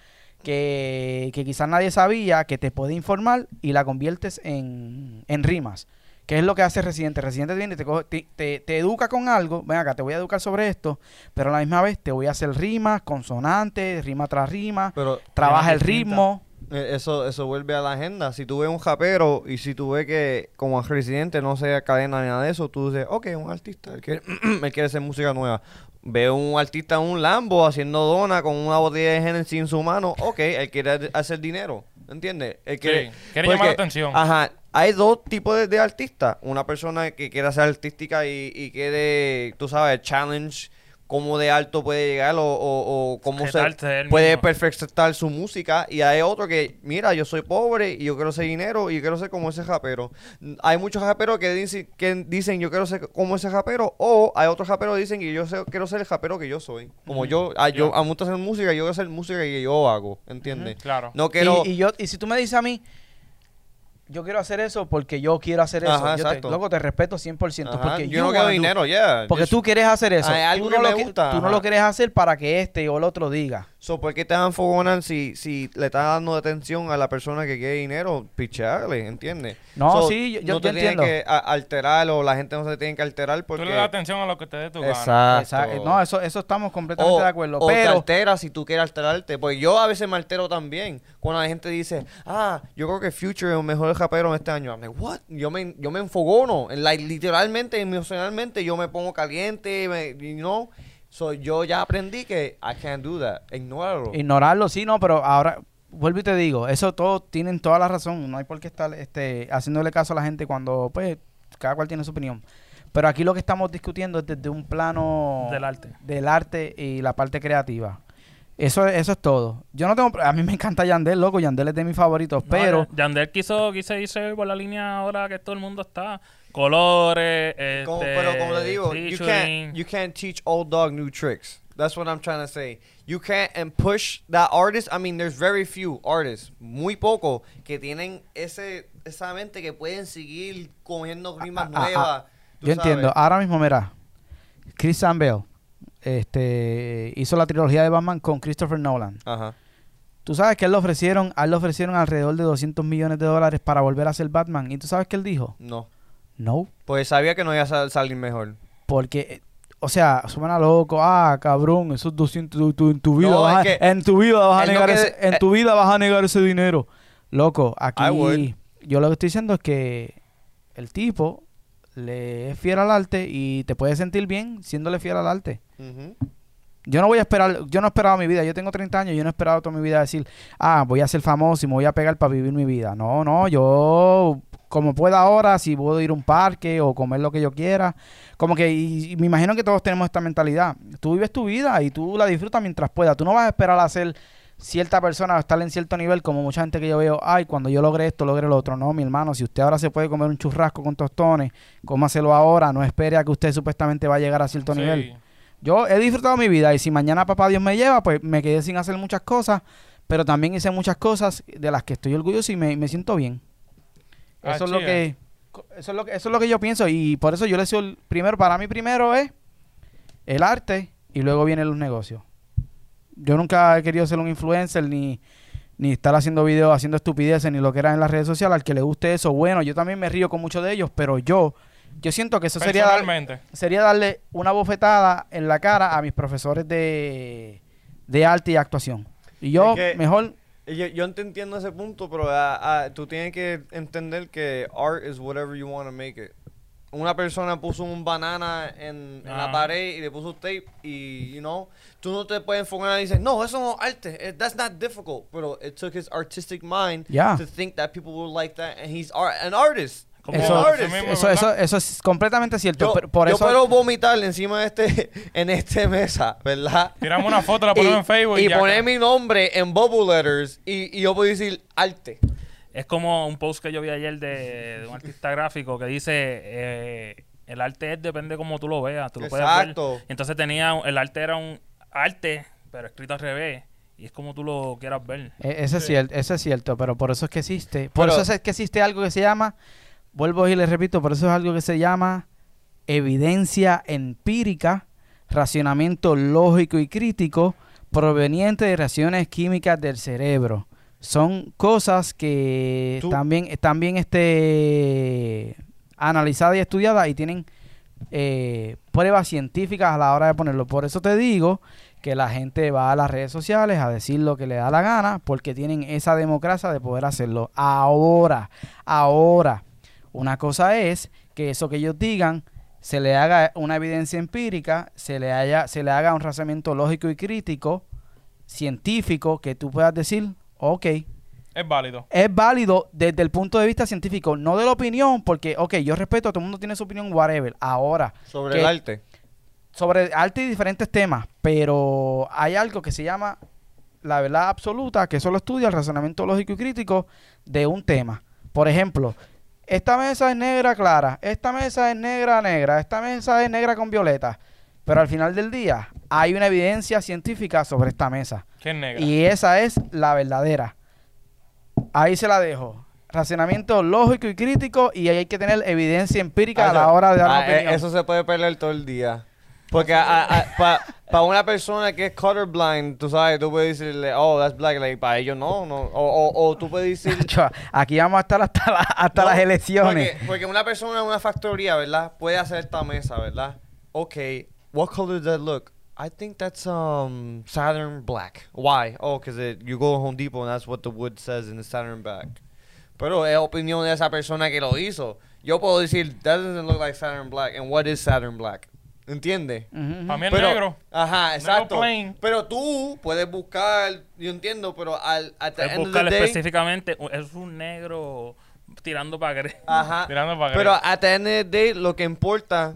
que, que quizás nadie sabía, que te puede informar, y la conviertes en, en rimas. ¿Qué es lo que hace Residente? Residente viene y te, coge- te, te- te educa con algo. Ven acá, te voy a educar sobre esto, pero a la misma vez te voy a hacer rimas, consonantes, rima tras rima. Pero Trabaja el ritmo. Eh, eso, eso vuelve a la agenda. Si tú ves un japero y si tú ves que como residente no se cadena ni nada de eso, tú dices, ok, un artista, él quiere, él quiere hacer música nueva. Ve un artista en un Lambo haciendo dona con una botella de Genesis en su mano, ok, él quiere hacer dinero, ¿entiendes? Él quiere, Sí, quiere llamar la atención. Ajá, hay dos tipos de, de artistas. Una persona que quiere ser artística y, y quiere, tú sabes, challenge cómo de alto puede llegar o, o, o cómo se puede mismo. perfeccionar su música. Y hay otro que, mira, yo soy pobre y yo quiero ser dinero y yo quiero ser como ese rapero. Hay muchos raperos que dicen, que dicen yo quiero ser como ese rapero o hay otros raperos que dicen que yo sé- quiero ser el rapero que yo soy. Como yo, ah, yo, a mí me gusta hacer música y yo quiero hacer música que yo hago, ¿entiendes? Claro. No quiero... Y, y yo, y si tú me dices a mí, yo quiero hacer eso porque yo quiero hacer eso. Ajá, yo te, loco, te respeto 100%. Ajá, porque yo no quiero dinero, ya. Porque tú quieres hacer eso. Hay algo tú que me lo, gusta, tú no lo quieres hacer para que este o el otro diga. So, ¿Por qué te dan fogonan si, si le estás dando atención a la persona que quiere dinero? Picharle, ¿entiendes? No, sí, yo- yo- no te entiendo. que alterar o la gente no se tiene que alterar Tú porque... le das atención a lo que te dé tu gana. Exacto. Exacto. No, eso, eso estamos completamente o, de acuerdo. o te pero alteras si tú quieres alterarte. Pues yo a veces me altero también. Cuando la gente dice, ah, yo creo que Future es el mejor rapero en este año. I'm like, what? Yo me, yo me enfogono. Like, literalmente, emocionalmente, yo me pongo caliente. Me, you know? So, yo ya aprendí que I can't do that. Ignóralo. ignorarlo, sí, no, pero ahora vuelvo y te digo, eso todos tienen toda la razón. No hay por qué estar este, haciéndole caso a la gente cuando, pues, cada cual tiene su opinión. Pero aquí lo que estamos discutiendo es desde un plano Del arte. del arte y la parte creativa. Eso, eso es todo. Yo no tengo. A mí me encanta Yandel, loco. Yandel es de mis favoritos. No, pero. Ya- Yandel quiso, quiso irse por la línea ahora que todo el mundo está. Colores, este, Como- pero como le digo, you can't, you can't teach old dog new tricks. That's what I'm trying to say. You can't and push that artist. I mean, there's very few artists, muy poco, que tienen ese esa mente que pueden seguir cogiendo rimas Ah, ah, nuevas. Yo entiendo. sabes. Ahora mismo, mira. Chris Bell este, hizo la trilogía de Batman con Christopher Nolan. Ajá. Tú sabes que él le ofrecieron, a él le ofrecieron alrededor de 200 millones de dólares para volver a ser Batman. ¿Y tú sabes qué él dijo? No. No. Pues sabía que no iba a sal- salir mejor. Porque, eh, o sea, suena loco. Ah, cabrón, esos 200, tú- tú- en tu vida No, vas a, es que en tu vida vas a no negar ese, en eh, tu vida vas a negar ese dinero. Loco, aquí yo lo que estoy diciendo es que el tipo le es fiel al arte y te puede sentir bien siéndole fiel al arte. Yo no voy a esperar, yo no he esperado mi vida, yo tengo 30 años, yo no he esperado toda mi vida decir, ah, voy a ser famoso y me voy a pegar para vivir mi vida. No, no, yo como pueda ahora, si puedo ir a un parque o comer lo que yo quiera, como que, y, y me imagino que todos tenemos esta mentalidad. Tú vives tu vida y tú la disfrutas mientras puedas. Tú no vas a esperar a ser cierta persona o estar en cierto nivel como mucha gente que yo veo, ay, cuando yo logre esto, logre lo otro. No, mi hermano, si usted ahora se puede comer un churrasco con tostones, cómaselo ahora, no espere a que usted supuestamente va a llegar a cierto Sí. nivel. Yo he disfrutado mi vida y si mañana papá Dios me lleva, pues me quedé sin hacer muchas cosas, pero también hice muchas cosas de las que estoy orgulloso y me, me siento bien. Ah, Eso es lo que eso es lo que eso es lo que yo pienso y por eso yo le el primero para mí primero es el arte y luego vienen los negocios. Yo nunca he querido ser un influencer ni ni estar haciendo videos haciendo estupideces ni lo que era en las redes sociales al que le guste eso bueno yo también me río con muchos de ellos pero yo yo siento que eso sería dar- Personalmente. sería darle una bofetada en la cara a mis profesores de, de arte y actuación. Y yo, Es que- mejor, Yo, yo te entiendo ese punto, pero ah, ah, tú tienes que entender que art is whatever you want to make it. Una persona puso un banana en, en la pared y le puso tape y, you know, tú no te puedes enfocar y dices, no, eso no es arte, eh, that's not difficult. Pero it took his artistic mind Yeah. to think that people will like that and he's art, an artist. Eso- eso eso, eso, es completamente cierto. Yo, pero por yo eso, puedo vomitar encima de este, en este mesa, ¿verdad? Tiramos una foto, la ponemos en Facebook y, y ya poner mi nombre en bubble letters y, y yo puedo decir arte. Es como un post que yo vi ayer de, de un artista gráfico que dice eh, el arte es depende como tú lo veas, tú lo puedes Exacto. ver. Entonces tenía el arte era un arte, pero escrito al revés y es como tú lo quieras ver. e- ese, es cierto, ese es cierto, pero por eso es que existe. Por Pero- eso es que existe algo que se llama, vuelvo y les repito, por eso es algo que se llama evidencia empírica, racionamiento lógico y crítico proveniente de reacciones químicas del cerebro. Son cosas que Tú- también también este analizadas y estudiadas y tienen eh, pruebas científicas a la hora de ponerlo. Por eso te digo que la gente va a las redes sociales a decir lo que le da la gana porque tienen esa democracia de poder hacerlo. Ahora, ahora, una cosa es que eso que ellos digan se le haga una evidencia empírica, se le, haya, se le haga un razonamiento lógico y crítico, científico, que tú puedas decir, ok, Es válido. es válido desde el punto de vista científico, no de la opinión, porque, ok, yo respeto, todo el mundo tiene su opinión, whatever. Ahora, Sobre el arte. sobre arte y diferentes temas, pero hay algo que se llama la verdad absoluta, que solo estudia el razonamiento lógico y crítico de un tema. Por ejemplo, esta mesa es negra clara, esta mesa es negra negra, esta mesa es negra con violeta, pero al final del día hay una evidencia científica sobre esta mesa. Que es negra. Y esa es la verdadera. Ahí se la dejo. Racionamiento lógico y crítico y ahí hay que tener evidencia empírica a la hora de dar Ah, eh, opinión. Eso se puede perder todo el día. Porque para una persona que es colorblind, tú sabes, tú puedes decirle, oh, that's black, like, para ellos no, no. O, o, o tú puedes decir... Aquí vamos a estar hasta, la- hasta No, las elecciones. Porque, porque una persona en una factoría, ¿verdad? Puede hacer esta mesa, ¿verdad? Okay, what color does that look? I think that's um Saturn black. Why? Oh, because you go to Home Depot and that's what the wood says in the Saturn black. Pero es opinión de esa persona que lo hizo. Yo puedo decir, that doesn't look like Saturn black. And what is Saturn black? ¿Entiendes? Ujú. Para mí es Pero- negro. Ajá, exacto. plain. Pero tú puedes buscar, yo entiendo, pero al at the Es end of buscar específicamente, es un negro tirando para gris. Ajá. Tirando para Pero at the end of the day, lo que importa,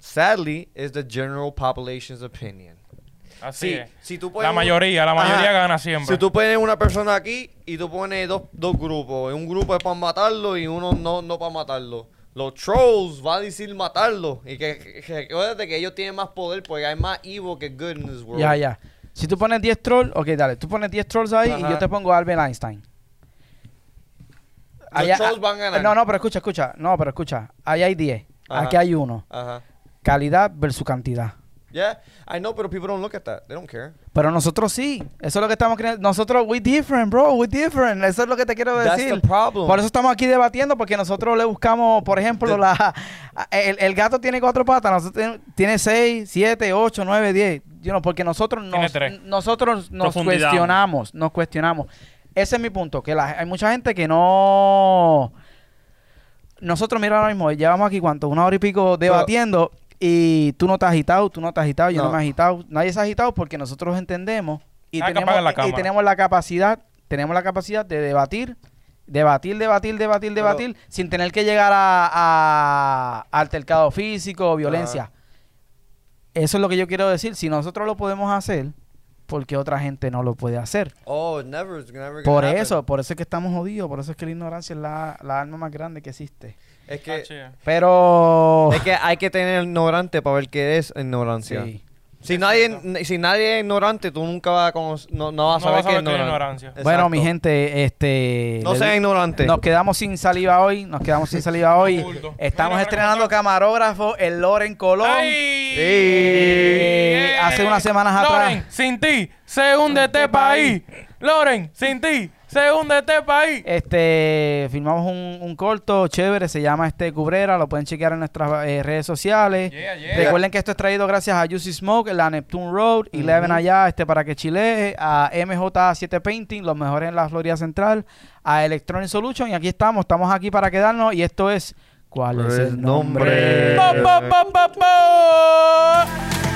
sadly, is the general population's opinion. Así Si, es. si tú pones La mayoría, la mayoría Ajá. gana siempre. Si tú pones una persona aquí y tú pones dos, dos grupos, un grupo es para matarlo y uno no, no para matarlo. Los trolls van a decir matarlo. Y que, recuérdate que ellos tienen más poder porque hay más evil que good in this world. Ya, ya. Si tú pones 10 trolls, ok, dale. Tú pones 10 trolls ahí y yo te pongo Albert Einstein. Los Allá- trolls van a ganar. No, no, pero escucha, escucha. No, pero escucha. Ahí hay 10. Ajá. Aquí hay uno. Ajá. Calidad versus cantidad. Yeah, I know, but people don't look at that. They don't care. Pero nosotros sí. Eso es lo que estamos creyendo. Nosotros, we different, bro. We different. Eso es lo que te quiero That's decir. the problem. Por eso estamos aquí debatiendo, porque nosotros le buscamos, por ejemplo, The- la el, el gato tiene cuatro patas, nosotros ten- tiene seis, siete, ocho, nueve, diez. You know, porque nosotros nos, nosotros nos cuestionamos, nos cuestionamos. Ese es mi punto, que la- hay mucha gente que no... Nosotros, mira ahora mismo, llevamos aquí cuánto, una hora y pico debatiendo y tú no te has agitado, tú no te has agitado, yo no, No. me he agitado, nadie se ha agitado porque nosotros entendemos y, Hay tenemos, la y tenemos la capacidad, tenemos la capacidad de debatir, debatir, debatir, debatir, Pero- debatir, sin tener que llegar a, a altercado físico o violencia. Eso es lo que yo quiero decir. Si nosotros lo podemos hacer, ¿por qué otra gente no lo puede hacer? Oh, never, never Por happen. eso, por eso es que estamos jodidos, por eso es que la ignorancia es la, la arma más grande que existe. Es que, Ah, che. Pero... es que hay que tener ignorante para ver qué es ignorancia. Sí. Si nadie, si nadie es ignorante, tú nunca vas a conocer, no, no vas a No saber vas a qué es ignorancia. ignorancia. Bueno, mi gente, este... No sean ignorantes. Nos quedamos sin saliva hoy, nos quedamos sin saliva hoy. Estamos Mira, estrenando camarógrafo, el Loren Colón. ¡Ay! Eh, hace unas semanas atrás. Loren, sin ti, se hunde este país. Loren, sin ti, Se hunde este país. Este, filmamos un, un corto chévere, se llama este Cubrera, lo pueden chequear en nuestras eh, redes sociales. Yeah, yeah. Recuerden que esto es traído gracias a Juicy Smoke, la Neptune Road, y Eleven allá, este para que chile, a MJ7 Painting, los mejores en la Florida Central, a Electronic Solution, y aquí estamos, estamos aquí para quedarnos, y esto es ¿Cuál es el nombre? nombre? Pa, pa, pa.